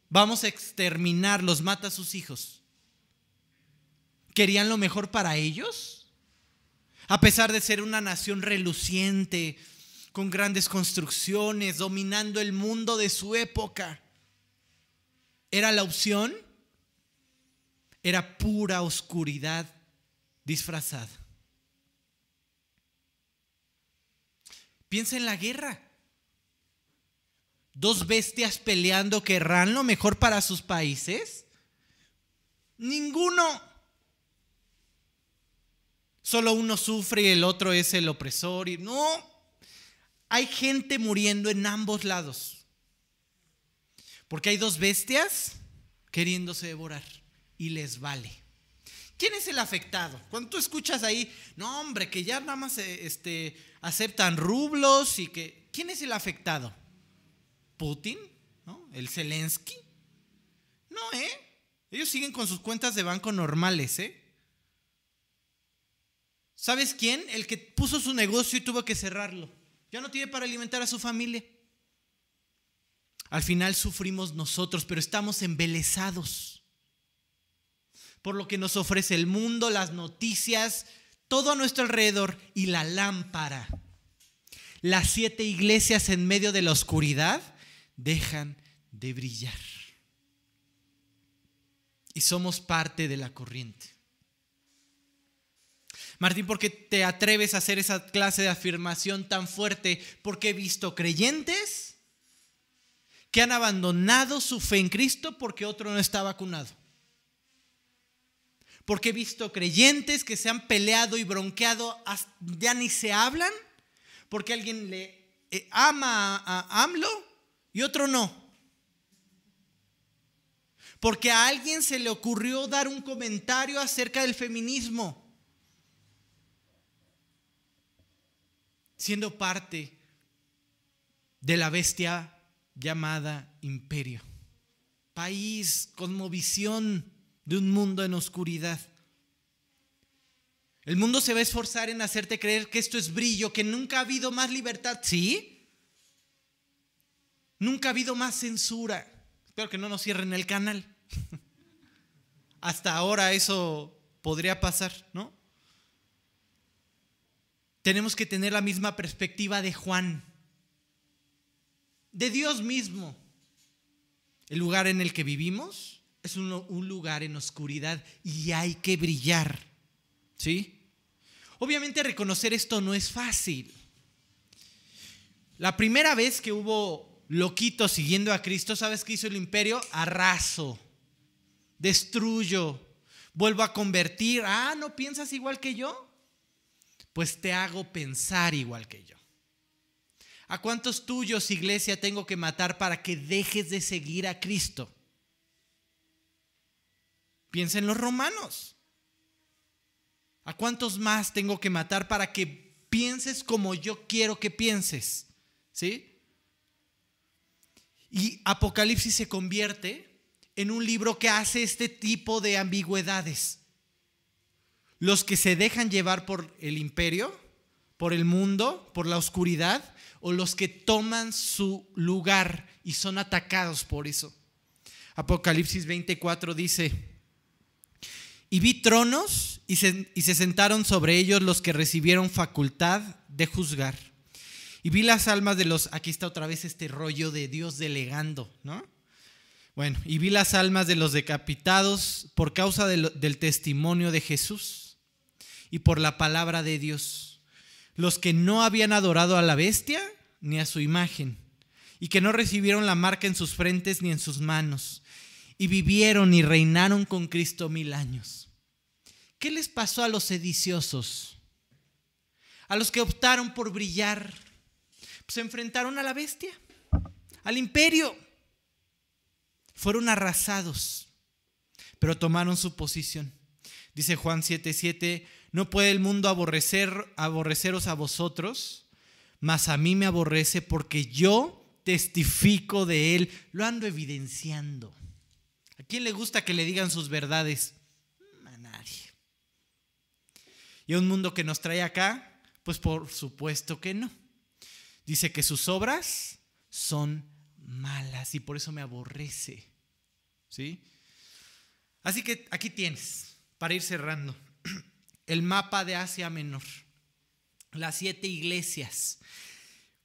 Speaker 1: Vamos a exterminarlos, mata a sus hijos. ¿Querían lo mejor para ellos? A pesar de ser una nación reluciente, con grandes construcciones, dominando el mundo de su época. ¿Era la opción? Era pura oscuridad disfrazada. Piensa en la guerra. Dos bestias peleando querrán lo mejor para sus países. Ninguno. Solo uno sufre y el otro es el opresor. Y no, hay gente muriendo en ambos lados. Porque hay dos bestias queriéndose devorar y les vale. ¿Quién es el afectado? Cuando tú escuchas ahí, no hombre, que ya nada más eh, este, aceptan rublos y que... ¿Quién es el afectado? ¿Putin? ¿No? ¿El Zelensky? No, ¿eh? Ellos siguen con sus cuentas de banco normales, ¿eh? ¿Sabes quién? El que puso su negocio y tuvo que cerrarlo. Ya no tiene para alimentar a su familia. Al final sufrimos nosotros, pero estamos embelesados por lo que nos ofrece el mundo, las noticias, todo a nuestro alrededor y la lámpara. Las siete iglesias en medio de la oscuridad dejan de brillar. Y somos parte de la corriente. Martín, ¿por qué te atreves a hacer esa clase de afirmación tan fuerte? Porque he visto creyentes que han abandonado su fe en Cristo porque otro no está vacunado. Porque he visto creyentes que se han peleado y bronqueado, ya ni se hablan, porque alguien le eh, ama a AMLO y otro no. Porque a alguien se le ocurrió dar un comentario acerca del feminismo siendo parte de la bestia llamada imperio. País, cosmovisión de un mundo en oscuridad. El mundo se va a esforzar en hacerte creer que esto es brillo, que nunca ha habido más libertad. ¿Sí? Nunca ha habido más censura. Espero que no nos cierren el canal. Hasta ahora eso podría pasar, ¿no? tenemos que tener la misma perspectiva de Juan, de Dios mismo. El lugar en el que vivimos es un, lugar en oscuridad y hay que brillar. ¿Sí? Obviamente reconocer esto no es fácil. La primera vez que hubo loquitos siguiendo a Cristo, ¿sabes qué hizo el imperio? Arraso, destruyo, vuelvo a convertir. Ah, ¿no piensas igual que yo? pues te hago pensar igual que yo. ¿A cuántos tuyos, iglesia, tengo que matar para que dejes de seguir a Cristo? Piensa en los romanos. ¿A cuántos más tengo que matar para que pienses como yo quiero que pienses? ¿Sí? Y Apocalipsis se convierte en un libro que hace este tipo de ambigüedades los que se dejan llevar por el imperio, por el mundo, por la oscuridad, o los que toman su lugar y son atacados por eso. Apocalipsis 24 dice, y vi tronos y se, y se sentaron sobre ellos los que recibieron facultad de juzgar. Y vi las almas de los, aquí está otra vez este rollo de Dios delegando, ¿no? Bueno, y vi las almas de los decapitados por causa del testimonio de Jesús y por la palabra de Dios. Los que no habían adorado a la bestia ni a su imagen, y que no recibieron la marca en sus frentes ni en sus manos, y vivieron y reinaron con Cristo mil años. ¿Qué les pasó a los sediciosos? A los que optaron por brillar, se enfrentaron a la bestia, al imperio. Fueron arrasados, pero tomaron su posición. Dice Juan 7:7, no puede el mundo aborrecer, aborreceros a vosotros, mas a mí me aborrece porque yo testifico de él, lo ando evidenciando. ¿A quién le gusta que le digan sus verdades? A nadie. ¿Y a un mundo que nos trae acá? Pues por supuesto que no. Dice que sus obras son malas y por eso me aborrece. ¿Sí? Así que aquí tienes, para ir cerrando el mapa de Asia Menor. Las siete iglesias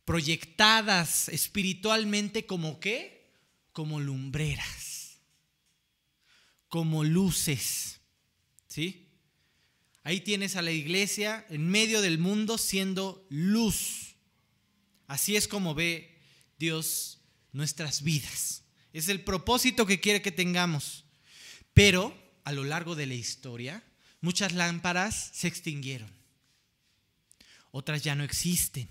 Speaker 1: proyectadas espiritualmente como qué? Como lumbreras, como luces. ¿Sí? Ahí tienes a la iglesia en medio del mundo siendo luz. Así es como ve Dios nuestras vidas. Es el propósito que quiere que tengamos. Pero a lo largo de la historia, muchas lámparas se extinguieron. Otras ya no existen.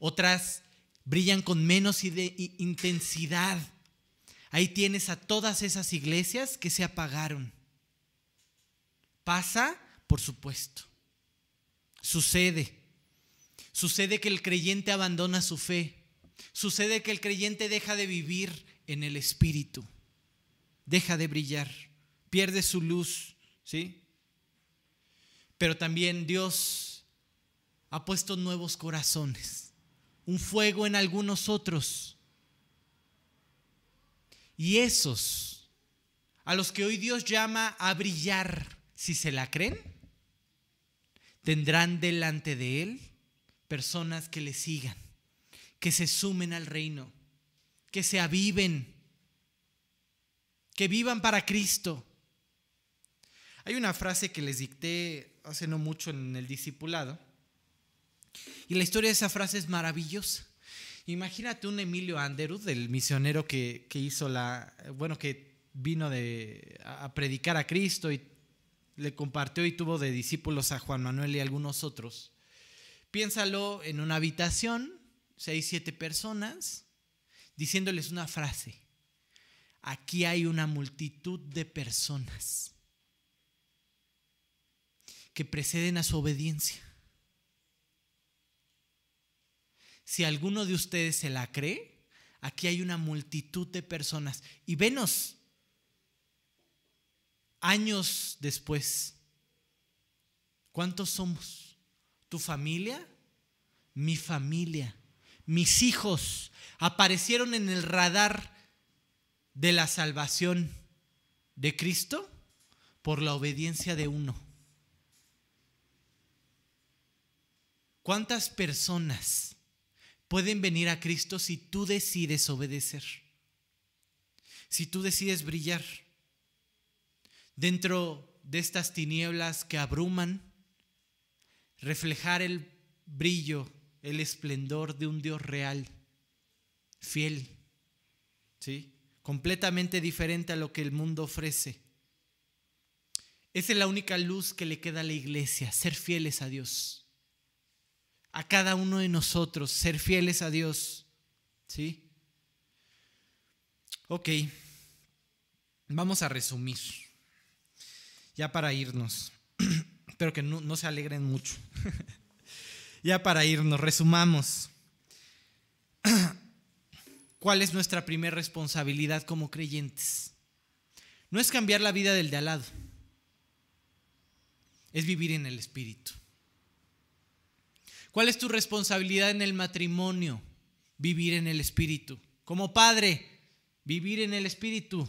Speaker 1: Otras brillan con menos intensidad. Ahí tienes a todas esas iglesias que se apagaron. Pasa, por supuesto. Sucede. Sucede que el creyente abandona su fe. Sucede que el creyente deja de vivir en el Espíritu. Deja de brillar. Pierde su luz. ¿Sí? Pero también Dios ha puesto nuevos corazones. Un fuego en algunos otros. Y esos, a los que hoy Dios llama a brillar, si se la creen, tendrán delante de Él personas que le sigan, que se sumen al reino, que se aviven, que vivan para Cristo. Hay una frase que les dicté hace no mucho en el discipulado, y la historia de esa frase es maravillosa. Imagínate un Emilio Anderud, el misionero que, hizo la, bueno, que vino de, a predicar a Cristo y le compartió y tuvo de discípulos a Juan Manuel y algunos otros. Piénsalo en una habitación, seis, siete personas, diciéndoles una frase. Aquí hay una multitud de personas que preceden a su obediencia. Si alguno de ustedes se la cree, aquí hay una multitud de personas. Y venos, años después, ¿cuántos somos? ¿Tu familia? Mi familia. Mis hijos aparecieron en el radar de la salvación de Cristo por la obediencia de uno. ¿Cuántas personas pueden venir a Cristo si tú decides obedecer? Si tú decides brillar dentro de estas tinieblas que abruman, reflejar el brillo, el esplendor de un Dios real, fiel, ¿sí? completamente diferente a lo que el mundo ofrece. Esa es la única luz que le queda a la iglesia, ser fieles a Dios. A cada uno de nosotros, ser fieles a Dios. ¿Sí? Ok, vamos a resumir ya para irnos. Espero que no, se alegren mucho. ya para irnos, resumamos. ¿Cuál es nuestra primera responsabilidad como creyentes? No es cambiar la vida del de al lado, es vivir en el Espíritu. ¿Cuál es tu responsabilidad en el matrimonio? Vivir en el Espíritu. Como padre, vivir en el Espíritu.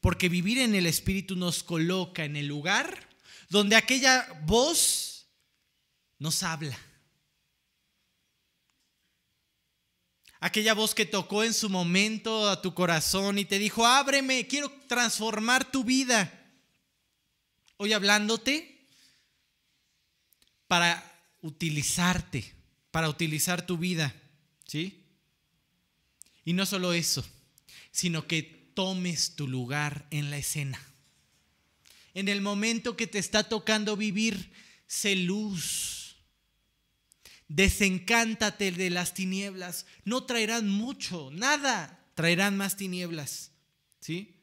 Speaker 1: Porque vivir en el Espíritu nos coloca en el lugar donde aquella voz nos habla. Aquella voz que tocó en su momento a tu corazón y te dijo, ábreme, quiero transformar tu vida. Hoy hablándote para utilizarte, para utilizar tu vida. ¿Sí? Y no solo eso, sino que tomes tu lugar en la escena. En el momento que te está tocando vivir, sé luz. Desencántate de las tinieblas. No traerán mucho, nada. Traerán más tinieblas. ¿Sí?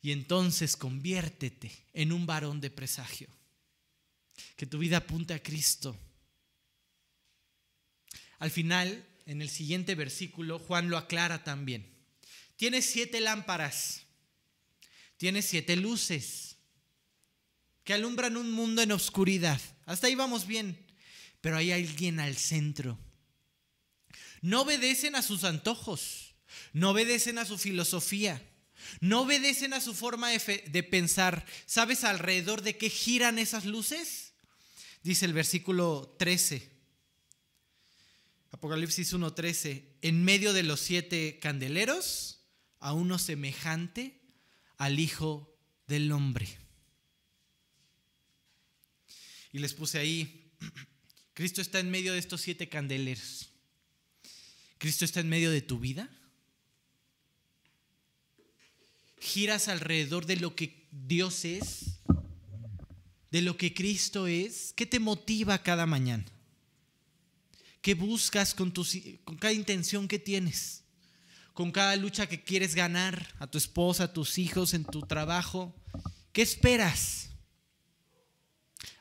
Speaker 1: Y entonces conviértete en un varón de presagio. Que tu vida apunte a Cristo. Al final, en el siguiente versículo, Juan lo aclara también. Tiene siete lámparas, tiene siete luces que alumbran un mundo en oscuridad. Hasta ahí vamos bien, pero hay alguien al centro. No obedecen a sus antojos, no obedecen a su filosofía, no obedecen a su forma de, de pensar. ¿Sabes alrededor de qué giran esas luces? Dice el versículo 13. Apocalipsis 1:13, en medio de los siete candeleros a uno semejante al Hijo del Hombre. Y les puse ahí Cristo está en medio de estos siete candeleros. Cristo está en medio de tu vida. Giras alrededor de lo que Dios es, de lo que Cristo es. ¿Qué te motiva cada mañana? ¿Qué buscas con, con cada intención que tienes? Con cada lucha que quieres ganar a tu esposa, a tus hijos, en tu trabajo. ¿Qué esperas?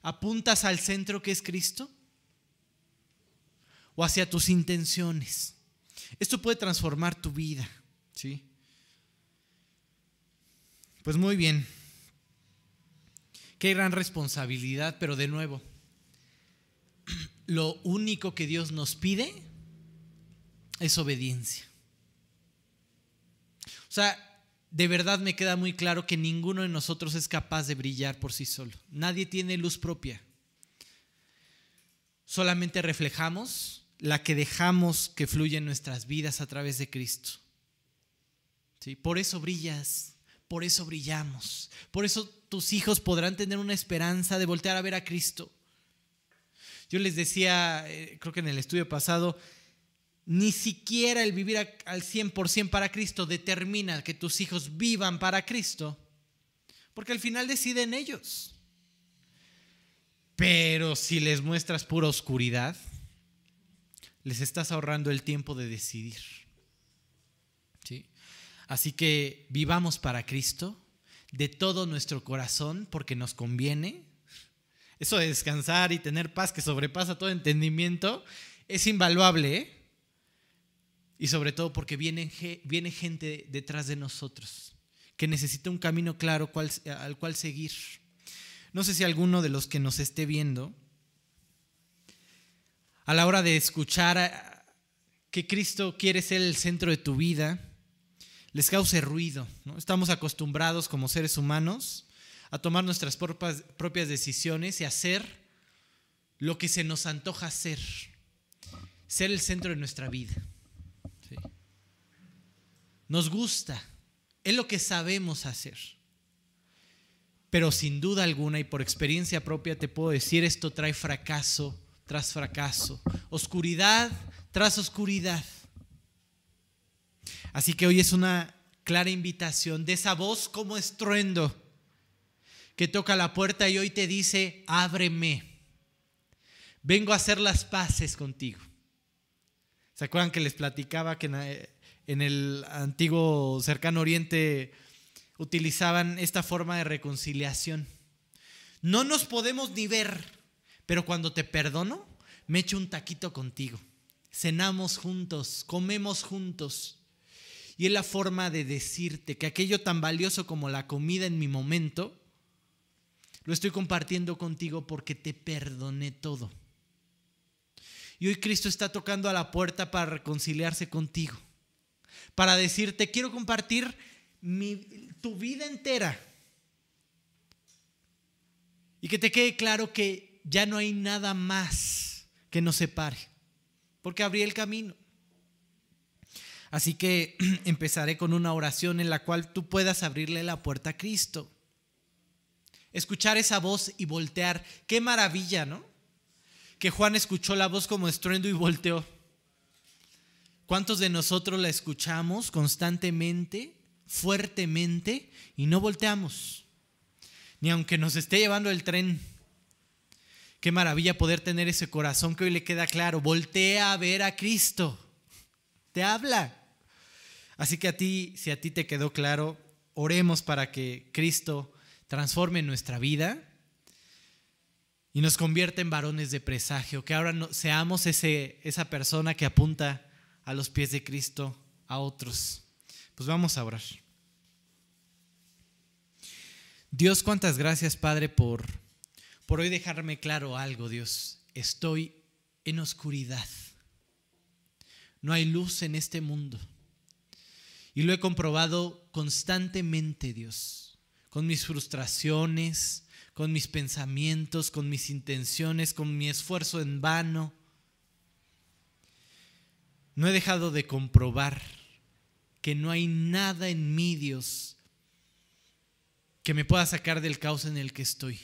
Speaker 1: ¿Apuntas al centro que es Cristo? ¿O hacia tus intenciones? Esto puede transformar tu vida, ¿sí? Pues muy bien. Qué gran responsabilidad, pero de nuevo, lo único que Dios nos pide es obediencia. O sea, de verdad me queda muy claro que ninguno de nosotros es capaz de brillar por sí solo. Nadie tiene luz propia. Solamente reflejamos la que dejamos que fluya en nuestras vidas a través de Cristo. ¿Sí? Por eso brillas, por eso brillamos, por eso tus hijos podrán tener una esperanza de voltear a ver a Cristo. Yo les decía, eh, creo que en el estudio pasado, ni siquiera el vivir al 100% para Cristo determina que tus hijos vivan para Cristo, porque al final deciden ellos. Pero si les muestras pura oscuridad, les estás ahorrando el tiempo de decidir. ¿Sí? Así que vivamos para Cristo de todo nuestro corazón porque nos conviene. Eso de descansar y tener paz que sobrepasa todo entendimiento es invaluable. ¿eh? Y sobre todo porque viene, viene gente detrás de nosotros que necesita un camino claro al cual seguir. No sé si alguno de los que nos esté viendo, a la hora de escuchar que Cristo quiere ser el centro de tu vida, les cause ruido. ¿no? Estamos acostumbrados como seres humanos a tomar nuestras propias, decisiones y hacer lo que se nos antoja hacer, ser el centro de nuestra vida. Nos gusta, es lo que sabemos hacer. Pero sin duda alguna y por experiencia propia te puedo decir, esto trae fracaso tras fracaso, oscuridad tras oscuridad. Así que hoy es una clara invitación de esa voz como estruendo que toca la puerta y hoy te dice, ábreme, vengo a hacer las paces contigo. ¿Se acuerdan que les platicaba que en el antiguo cercano oriente utilizaban esta forma de reconciliación. No nos podemos ni ver, pero cuando te perdono, me echo un taquito contigo. Cenamos juntos, comemos juntos. Y es la forma de decirte que aquello tan valioso como la comida en mi momento, lo estoy compartiendo contigo porque te perdoné todo. Y hoy Cristo está tocando a la puerta para reconciliarse contigo para decirte, quiero compartir tu vida entera. Y que te quede claro que ya no hay nada más que nos separe, porque abrí el camino. Así que empezaré con una oración en la cual tú puedas abrirle la puerta a Cristo. Escuchar esa voz y voltear. Qué maravilla, ¿no? Que Juan escuchó la voz como estruendo y volteó. ¿Cuántos de nosotros la escuchamos constantemente, fuertemente y no volteamos? Ni aunque nos esté llevando el tren. Qué maravilla poder tener ese corazón que hoy le queda claro. Voltea a ver a Cristo. Te habla. Así que a ti, si a ti te quedó claro, oremos para que Cristo transforme nuestra vida y nos convierta en varones de presagio. Que ahora seamos ese, esa persona que apunta a los pies de Cristo a otros. Pues vamos a orar. Dios, cuántas gracias, Padre, por, por hoy dejarme claro algo, Dios. Estoy en oscuridad. No hay luz en este mundo. Y lo he comprobado constantemente, Dios, con mis frustraciones, con mis pensamientos, con mis intenciones, con mi esfuerzo en vano no he dejado de comprobar que no hay nada en mí, Dios, que me pueda sacar del caos en el que estoy.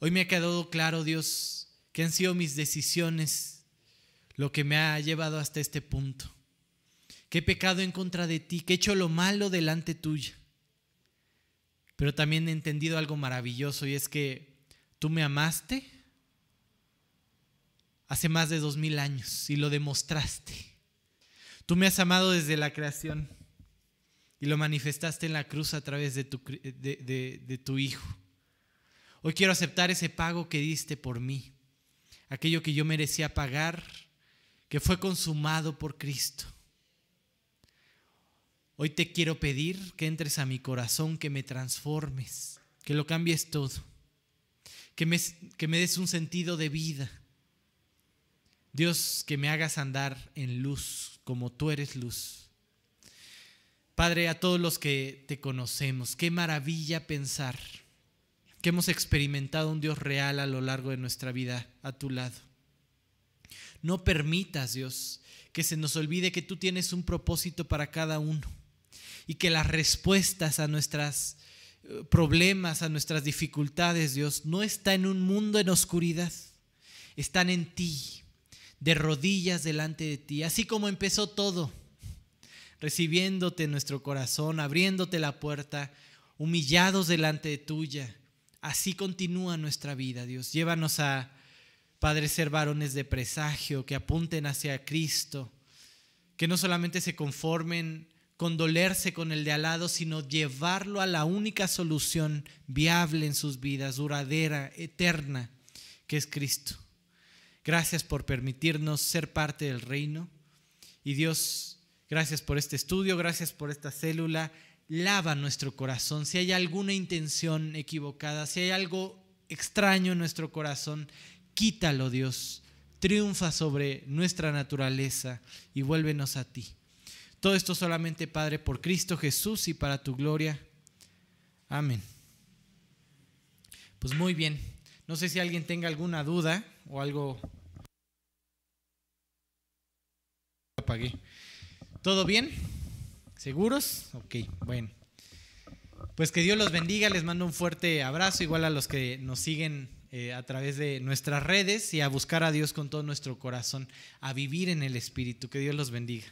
Speaker 1: Hoy me ha quedado claro, Dios, que han sido mis decisiones lo que me ha llevado hasta este punto. Que he pecado en contra de ti, que he hecho lo malo delante tuya. Pero también he entendido algo maravilloso y es que tú me amaste hace más de dos mil años y lo demostraste. Tú me has amado desde la creación y lo manifestaste en la cruz a través de tu, de, tu Hijo. Hoy quiero aceptar ese pago que diste por mí, aquello que yo merecía pagar, que fue consumado por Cristo. Hoy te quiero pedir que entres a mi corazón, que me transformes, que lo cambies todo, que me des un sentido de vida. Dios, que me hagas andar en luz como tú eres luz. Padre, a todos los que te conocemos, qué maravilla pensar que hemos experimentado un Dios real a lo largo de nuestra vida a tu lado. No permitas, Dios, que se nos olvide que tú tienes un propósito para cada uno y que las respuestas a nuestros eh, problemas, a nuestras dificultades, Dios, no está en un mundo en oscuridad, están en ti, de rodillas delante de ti, así como empezó todo, recibiéndote en nuestro corazón, abriéndote la puerta, humillados delante de tuya Así continúa nuestra vida, Dios. Llévanos a, Padre, ser varones de presagio, que apunten hacia Cristo, que no solamente se conformen con dolerse con el de al lado, sino llevarlo a la única solución viable en sus vidas, duradera, eterna, que es Cristo. Gracias por permitirnos ser parte del reino. Y Dios, gracias por este estudio, gracias por esta célula lava nuestro corazón, si hay alguna intención equivocada, si hay algo extraño en nuestro corazón, quítalo Dios, triunfa sobre nuestra naturaleza y vuélvenos a ti. Todo esto solamente, Padre, por Cristo Jesús y para tu gloria. Amén. Pues muy bien. No sé si alguien tenga alguna duda o algo. Apagué. ¿Todo bien? ¿Seguros? Ok, bueno. Pues que Dios los bendiga, les mando un fuerte abrazo, igual a los que nos siguen eh, a través de nuestras redes y a buscar a Dios con todo nuestro corazón, a vivir en el Espíritu. Que Dios los bendiga.